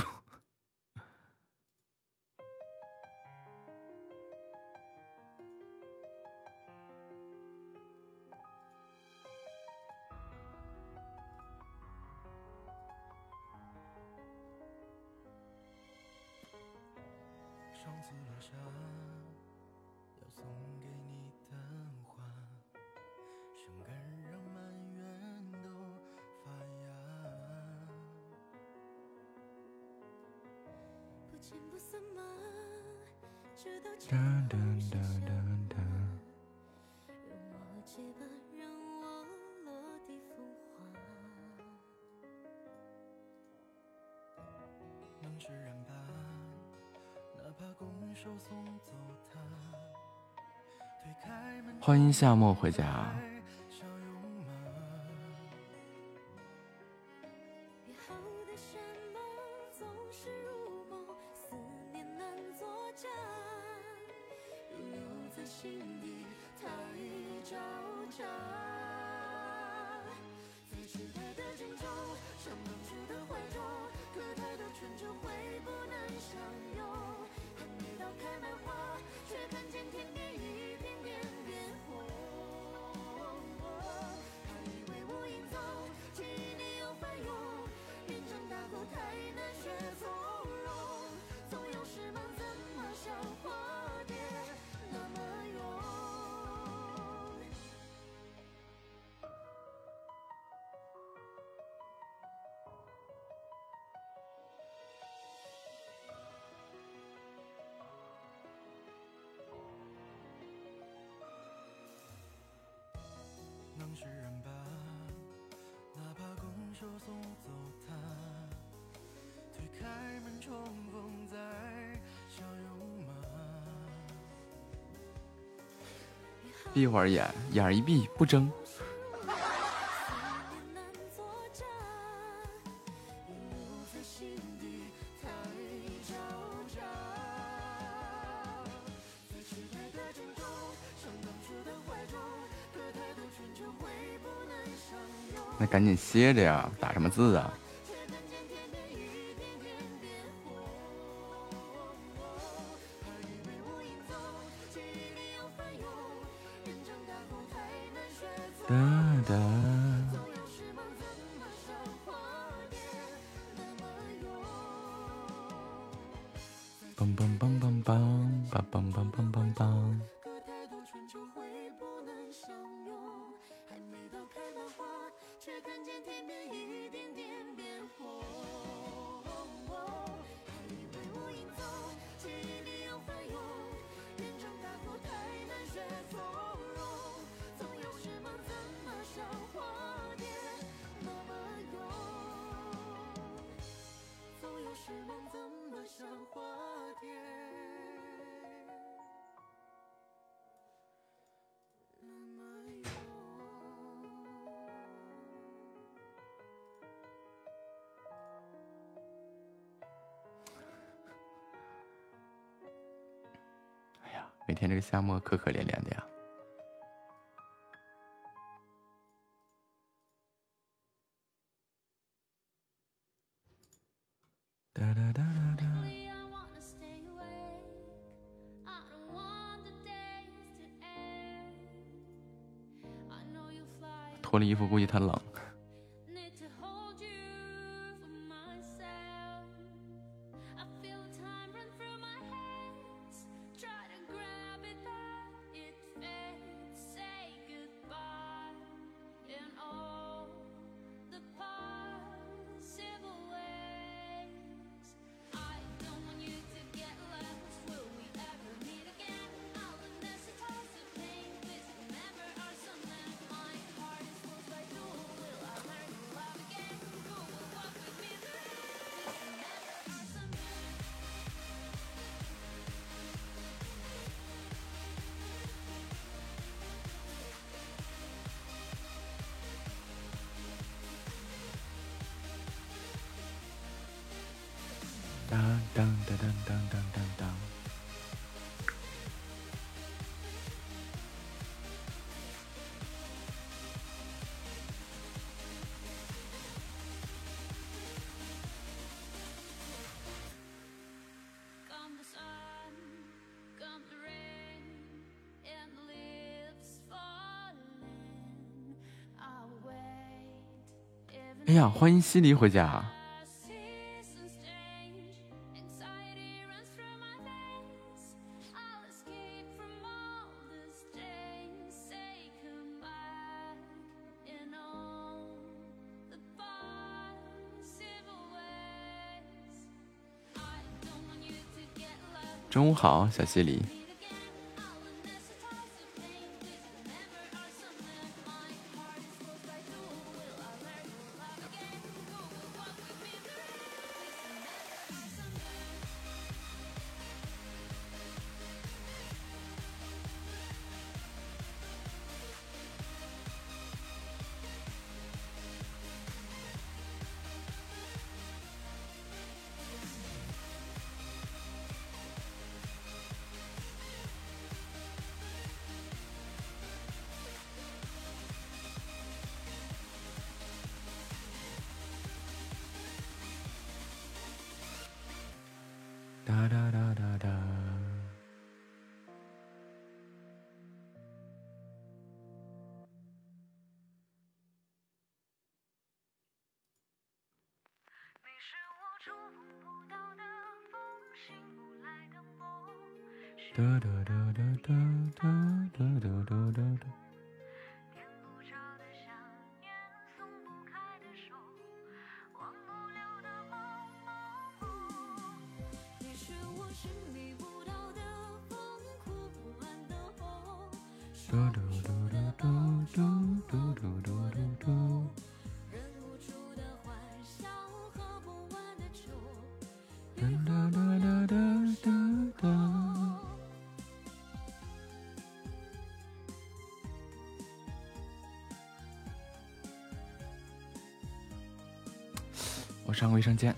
夏末回家闭会儿眼，眼一闭不睁。那赶紧歇着呀，打什么字啊？这夏末可可怜怜的呀。脱了衣服估计他冷。呀，欢迎西离回家。中午好，小西离上卫生间。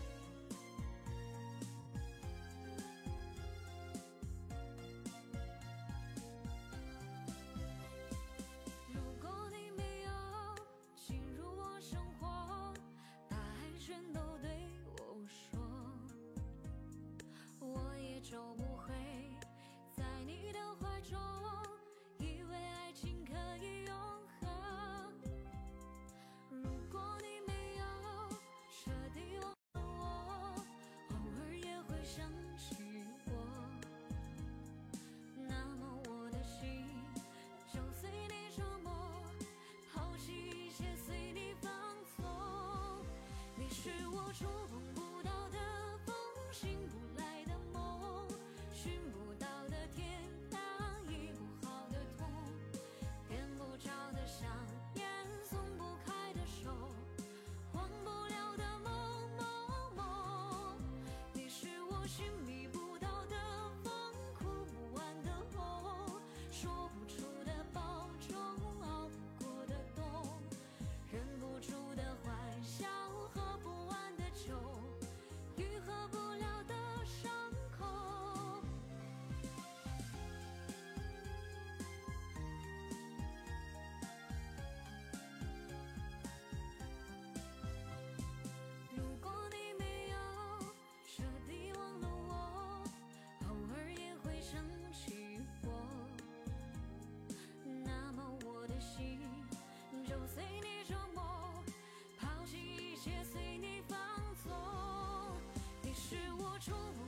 祝福。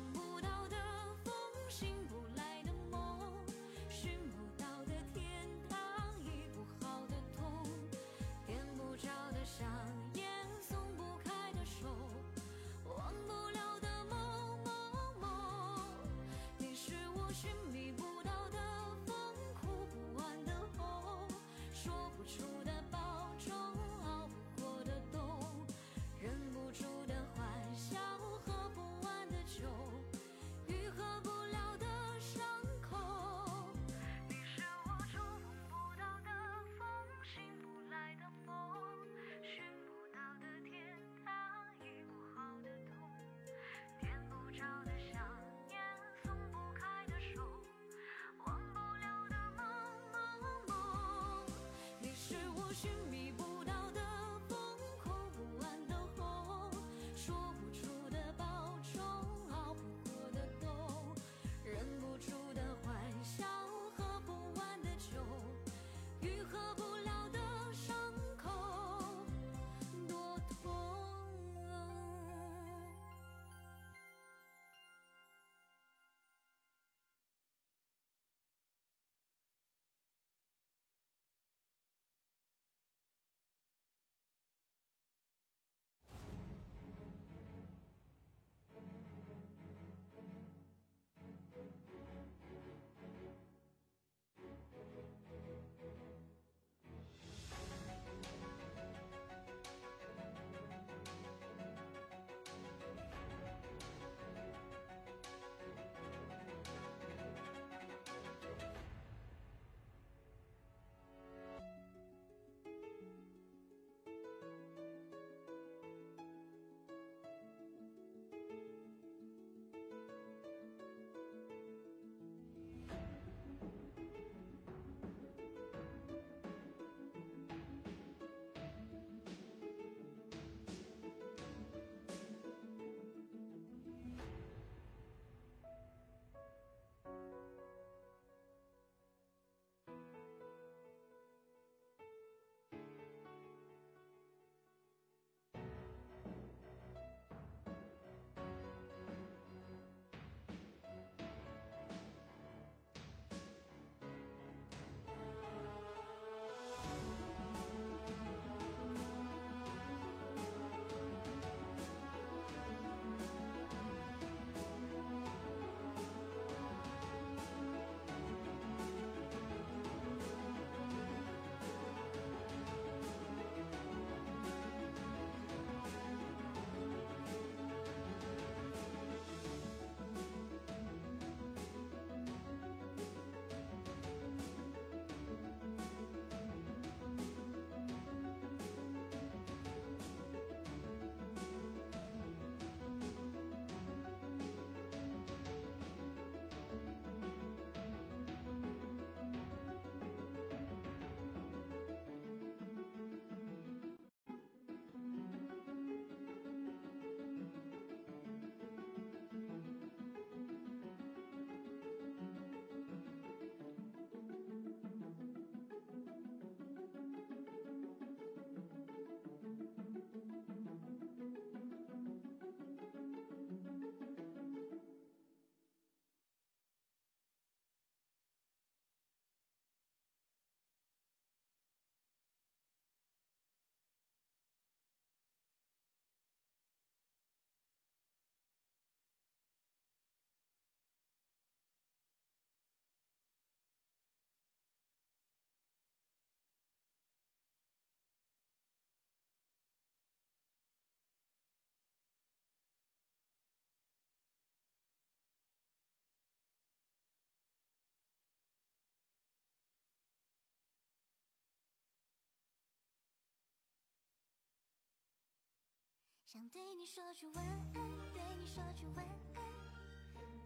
想对你说句晚安，对你说句晚安，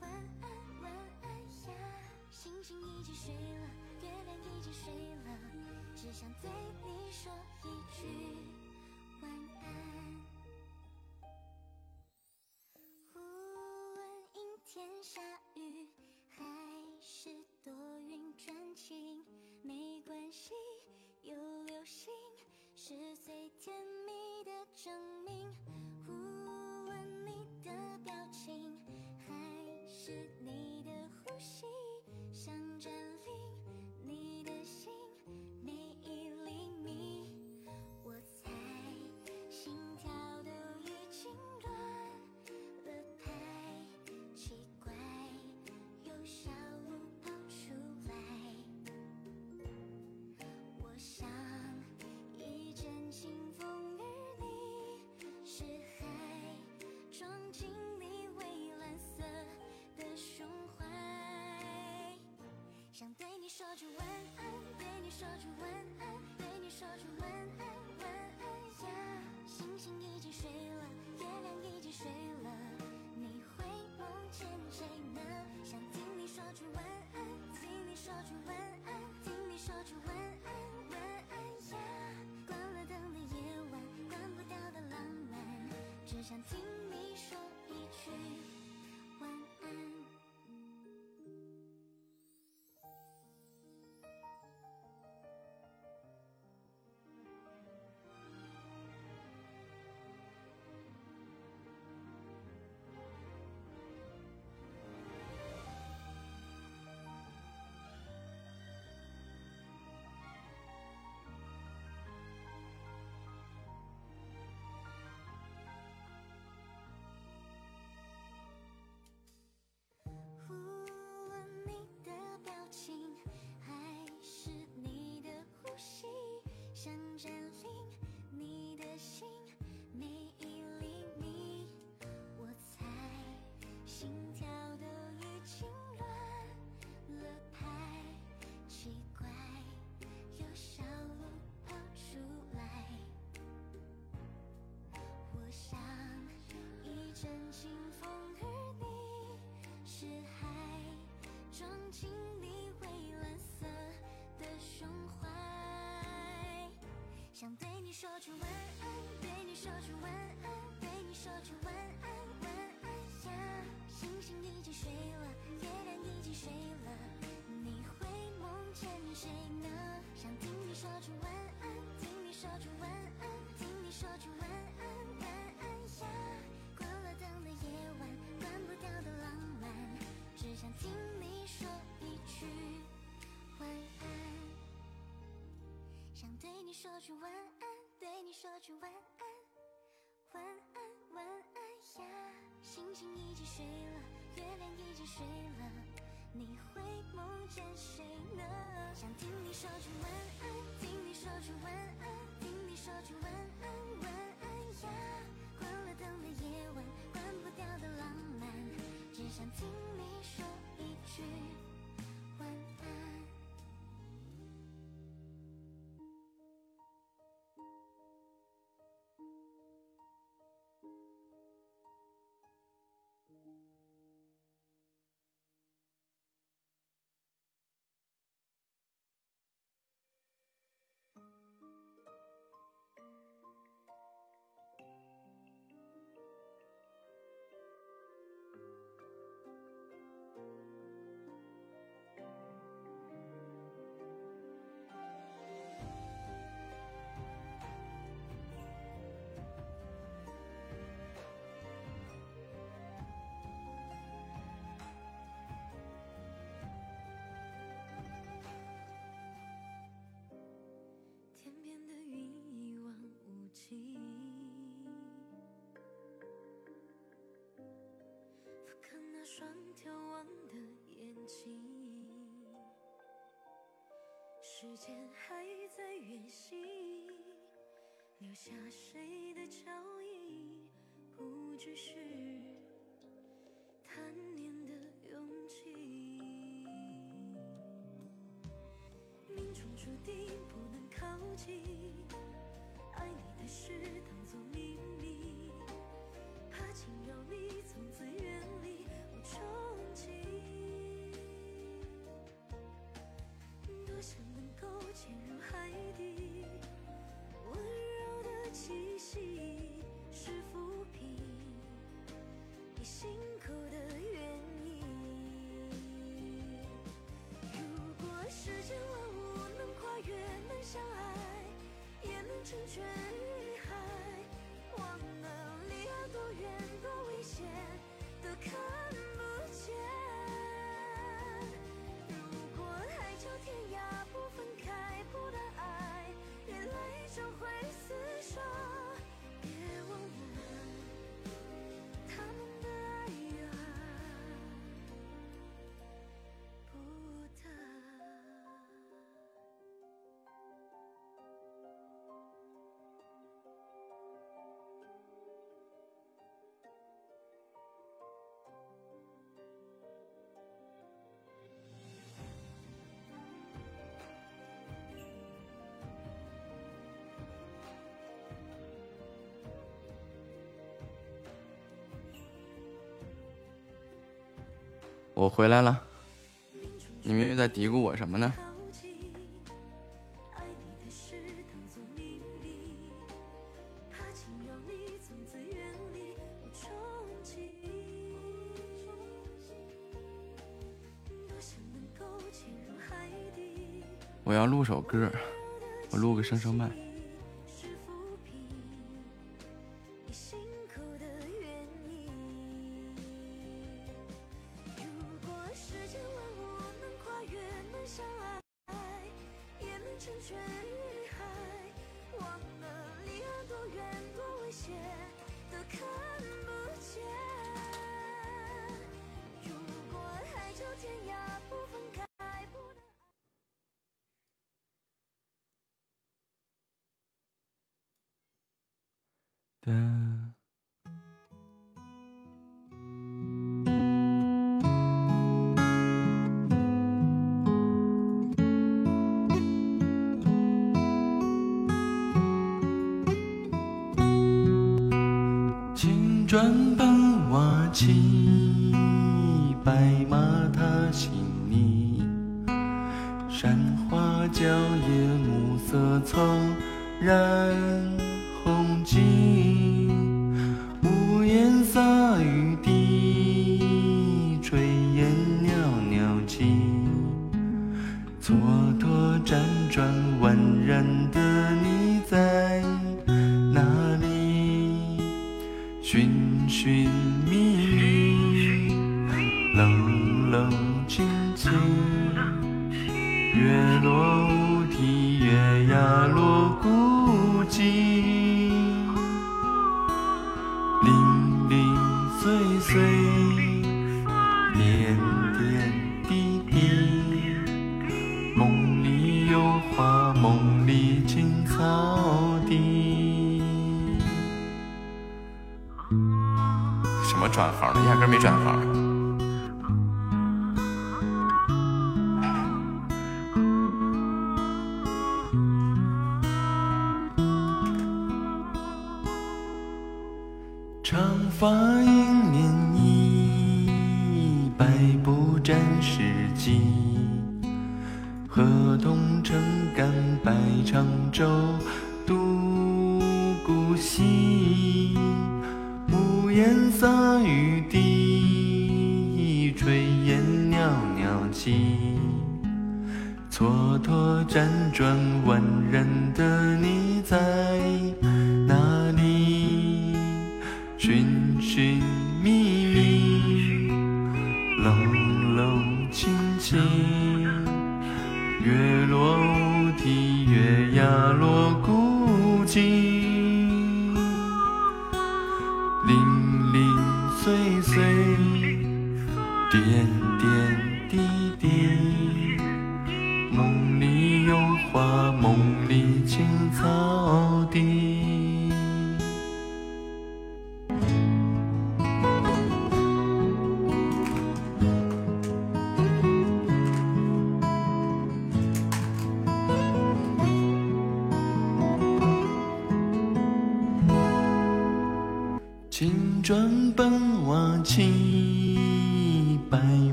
晚安晚安呀。星星已经睡了，月亮已经睡了，只想对你说一句晚安。无论阴天下雨，还是多云转晴，没关系，有流星是最甜蜜的证明。想对你说句晚安，对你说句晚安，对你说句晚安，晚安呀。星星已经睡了，月亮已经睡了，你会梦见谁呢？想听你说句晚安，听你说句晚安，听你说句晚安，晚安呀。关了灯的夜晚，关不掉的浪漫，只想听一阵清风而你是海，装进你蔚蓝色的胸怀。想对你说句晚安，对你说句晚安，对你说句晚安，晚安呀。星星已经睡了，月亮已经睡了，你会梦见谁呢？想听你说句晚安，听你说句晚安，听你说句晚安，晚安说句晚安，对你说句晚安，晚安晚安呀。星星已经睡了，月亮已经睡了，你会梦见谁呢？想听你说句晚安，听你说句晚安，听你说句晚安，晚安呀。关了灯的夜晚，关不掉的浪漫，只想听你说一句时间还在远行，留下谁的脚印，不只是贪念的勇气，命中注定不能靠近，爱你的事当做秘密，怕惊扰你，从此远离，我终。成全。我回来了，你们又在嘀咕我什么呢？我要录首歌，我录个声声麦。无息屋檐洒雨滴炊烟袅袅起。蹉跎辗转宛然的你在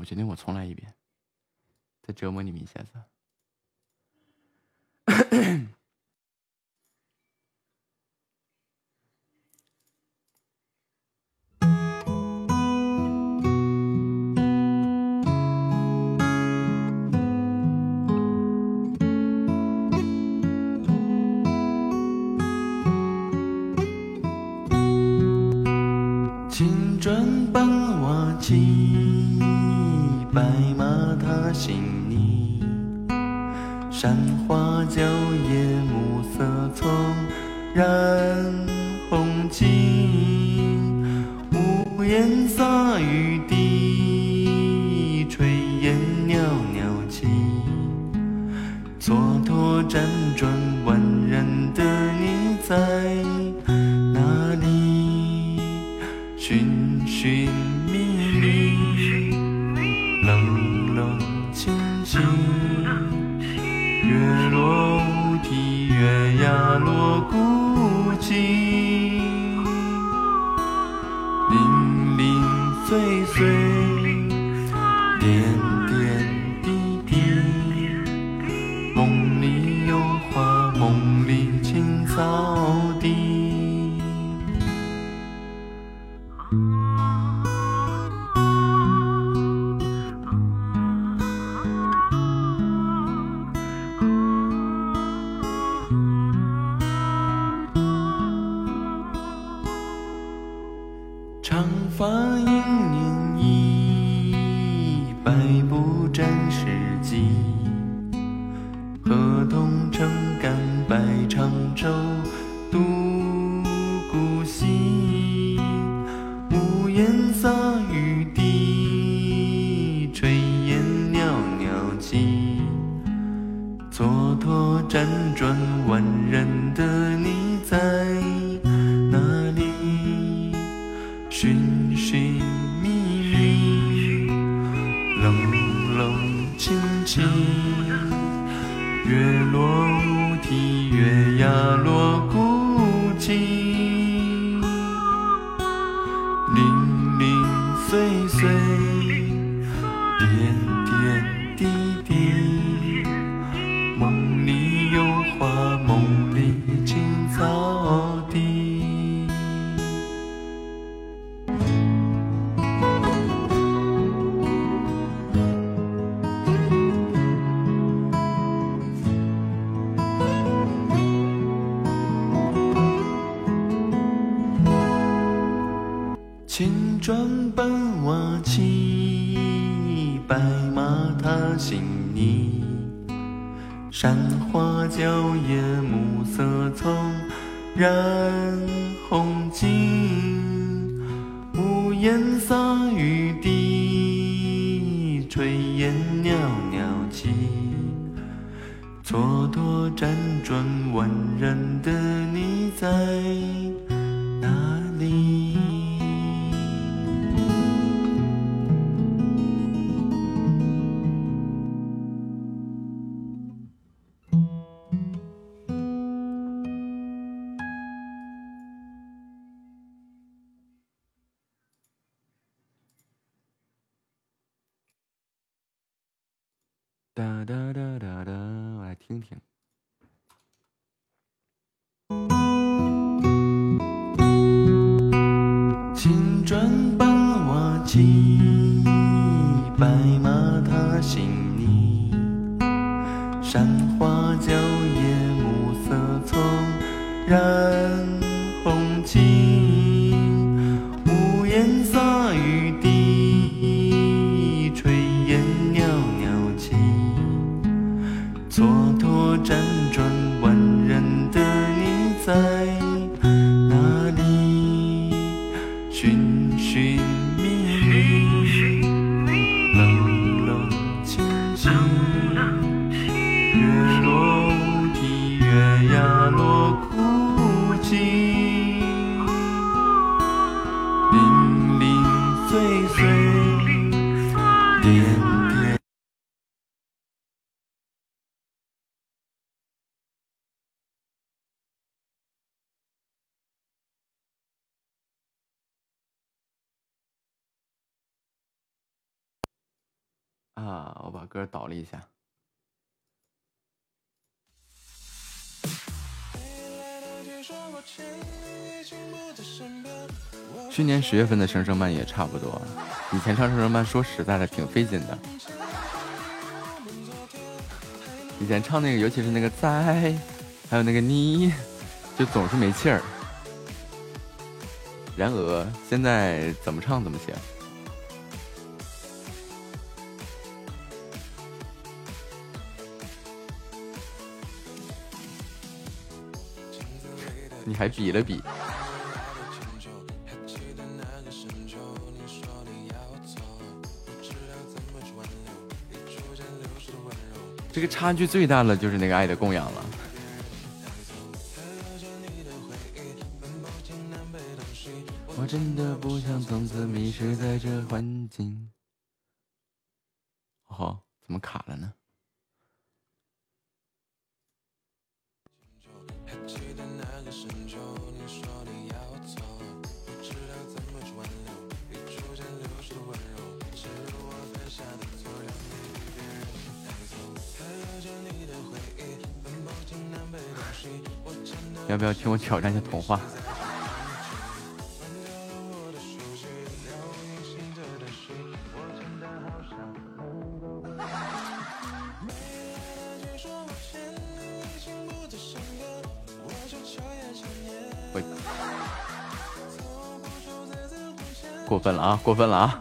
我决定我重来一遍。再折磨你们一下子。Amen. 倒了一下。去年十月份的声声慢也差不多，以前唱声声慢，说实在的挺费劲的。以前唱那个，尤其是那个在，还有那个你，就总是没气儿。然而现在怎么唱怎么行。你还比了比，这个差距最大的就是那个《爱的供养》了。我真的不想从此迷失在这环境。哦，怎么卡了呢？要不要听我挑战一下童话？过分了啊！过分了啊！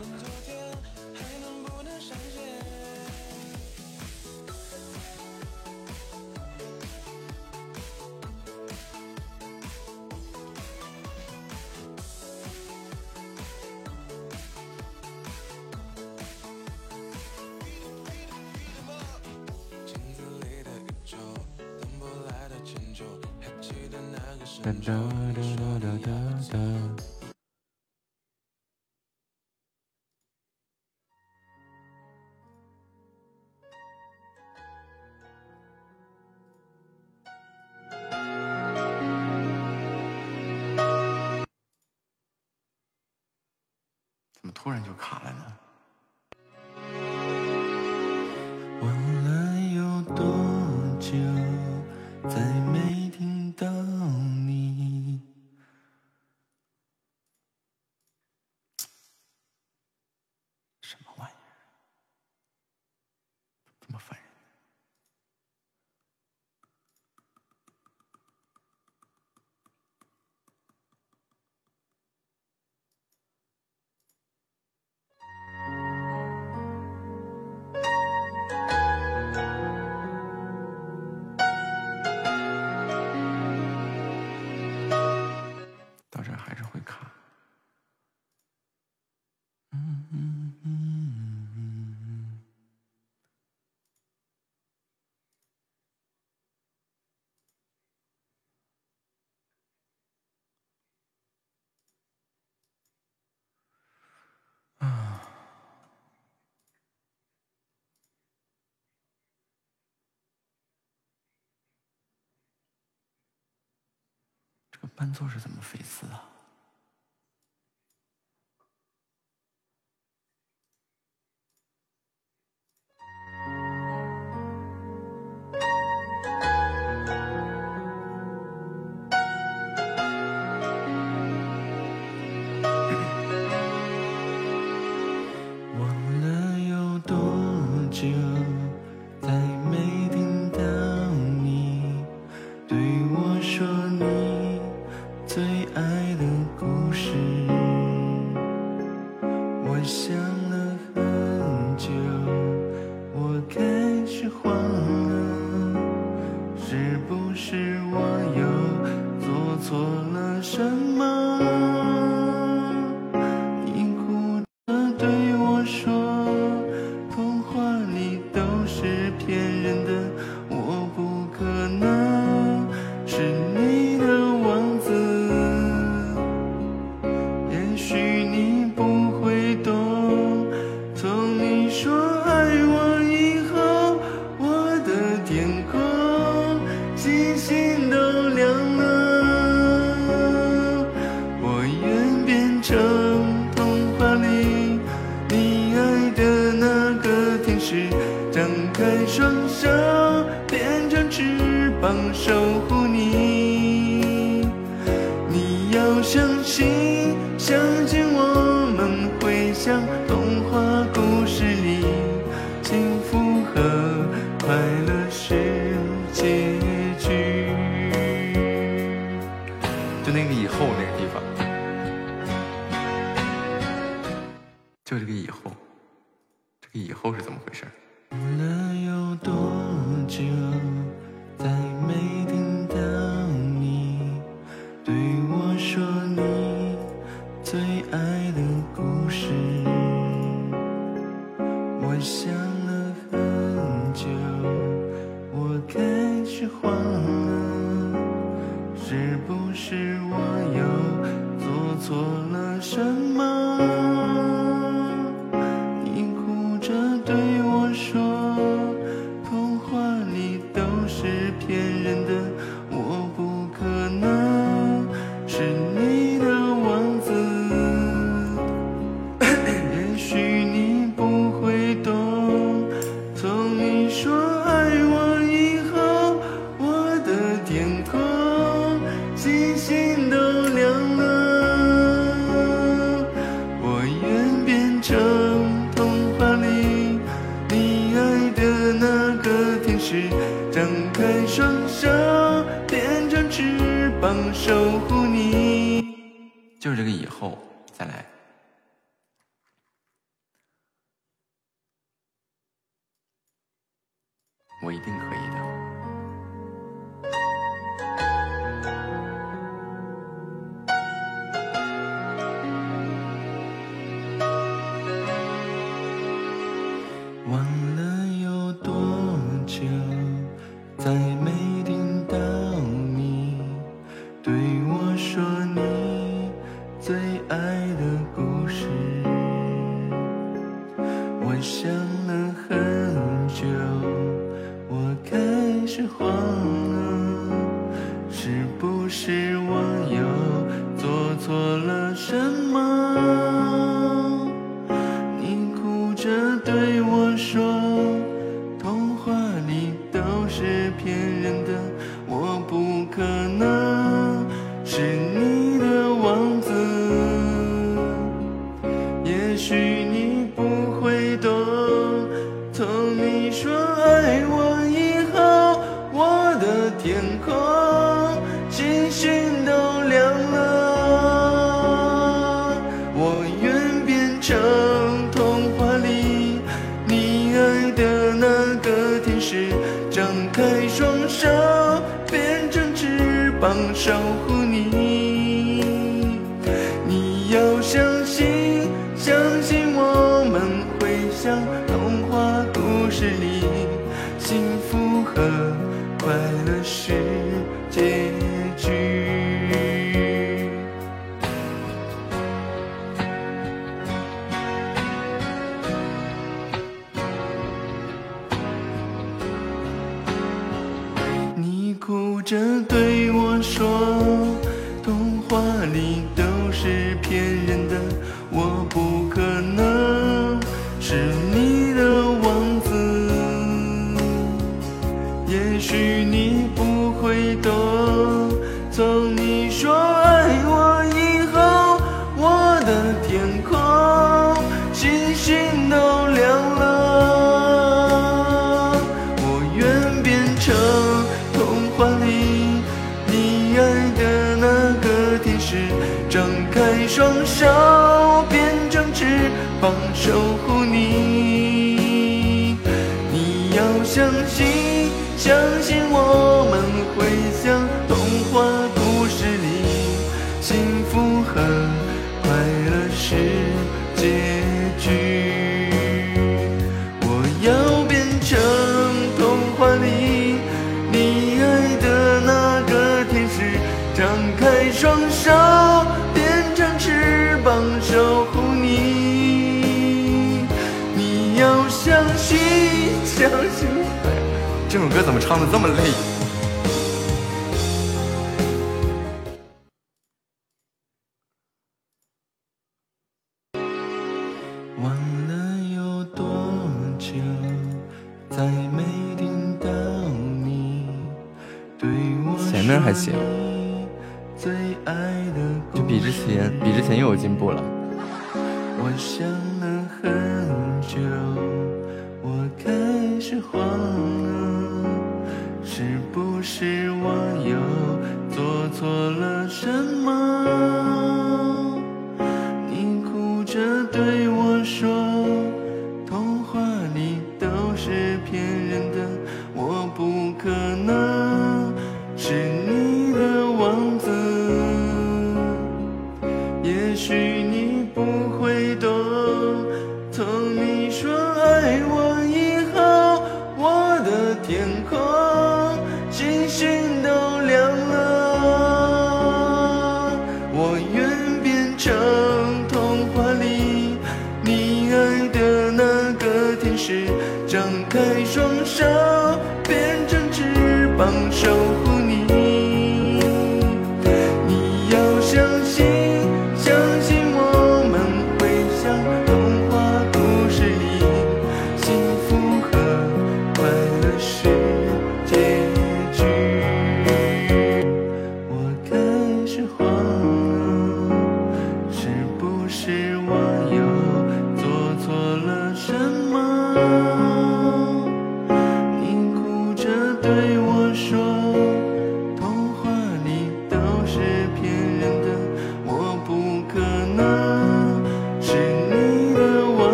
就是这么费事就那个以后那个地方。就这个以后，这个以后是怎么回事？无论有多久。前面还行，就比之前比之前又有进步了。我想了很久，我开始慌了，是不是我又做错了什么？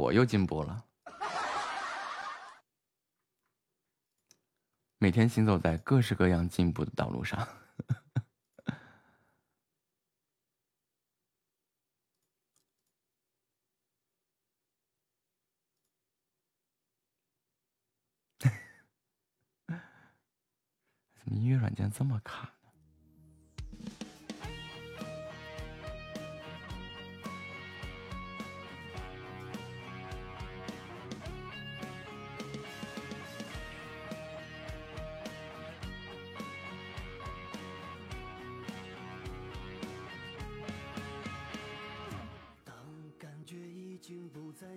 我又进步了，每天行走在各式各样进步的道路上。怎么音乐软件这么卡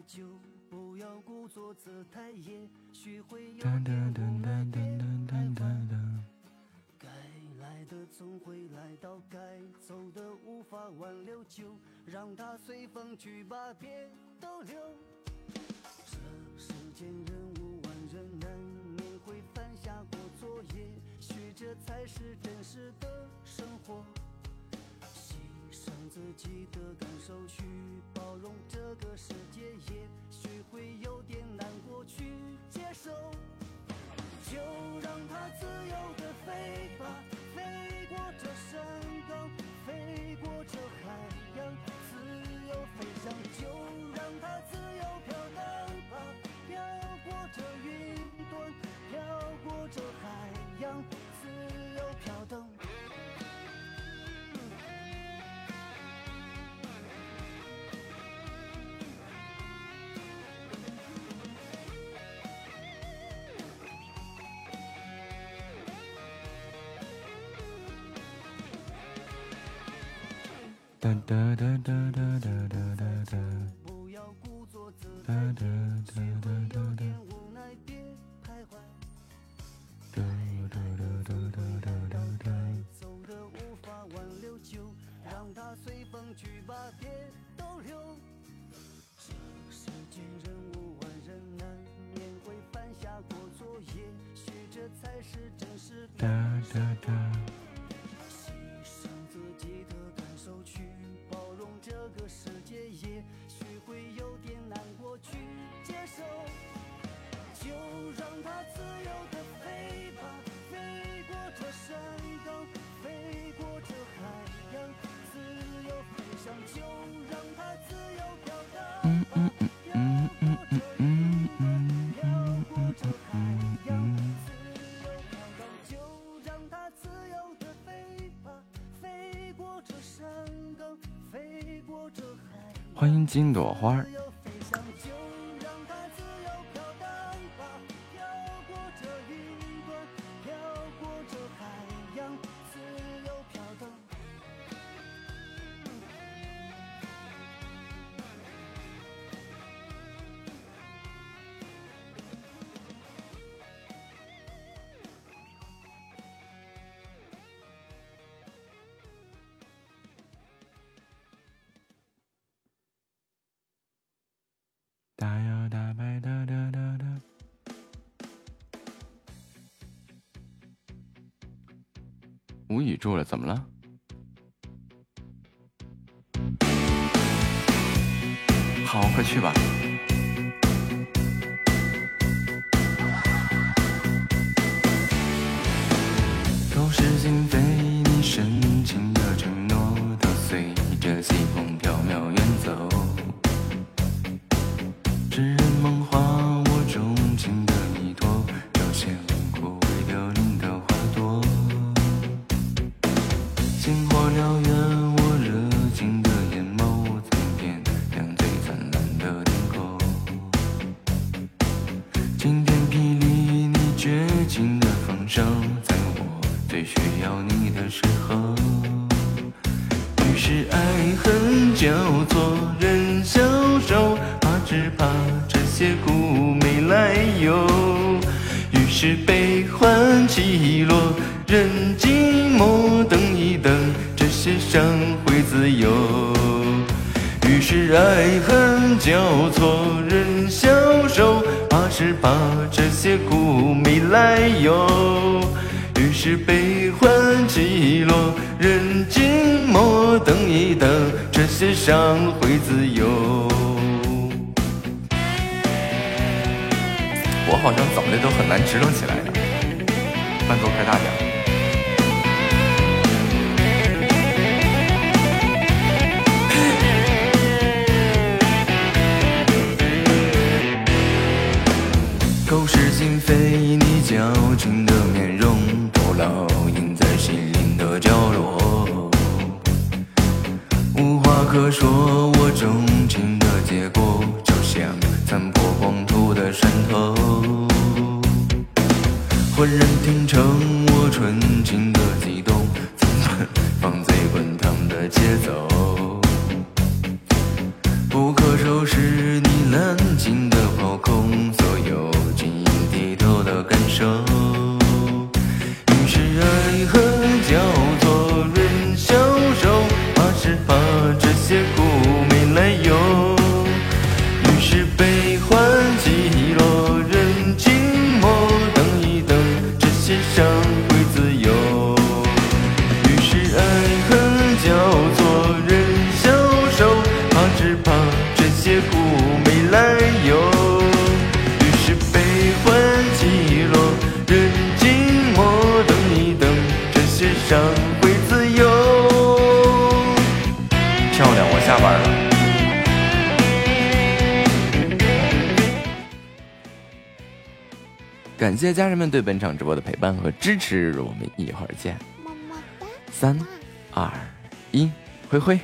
就，不要故作姿态，也许会有点无奈别徘徊。该来的总会来到，该走的无法挽留，就让它随风去吧，别逗留。这世间人无完人，难免会犯下过错，也许这才是真实的生活。让自己的感受去包容这个世界，也许会有点难过，去接受。就让它自由的飞吧，飞过这山岗，飞过这海洋，自由飞翔。就让它自由飘荡吧，飘过这云端，飘过这海洋，自由飘荡。哒哒哒哒哒哒哒哒哒。不要故作姿哒态，哒哒哒哒哒金朵花住了，怎么了？好，快去吧。Barcelona. 家人们对本场直播的陪伴和支持，我们一会儿见。么么哒，三、二、一，灰灰。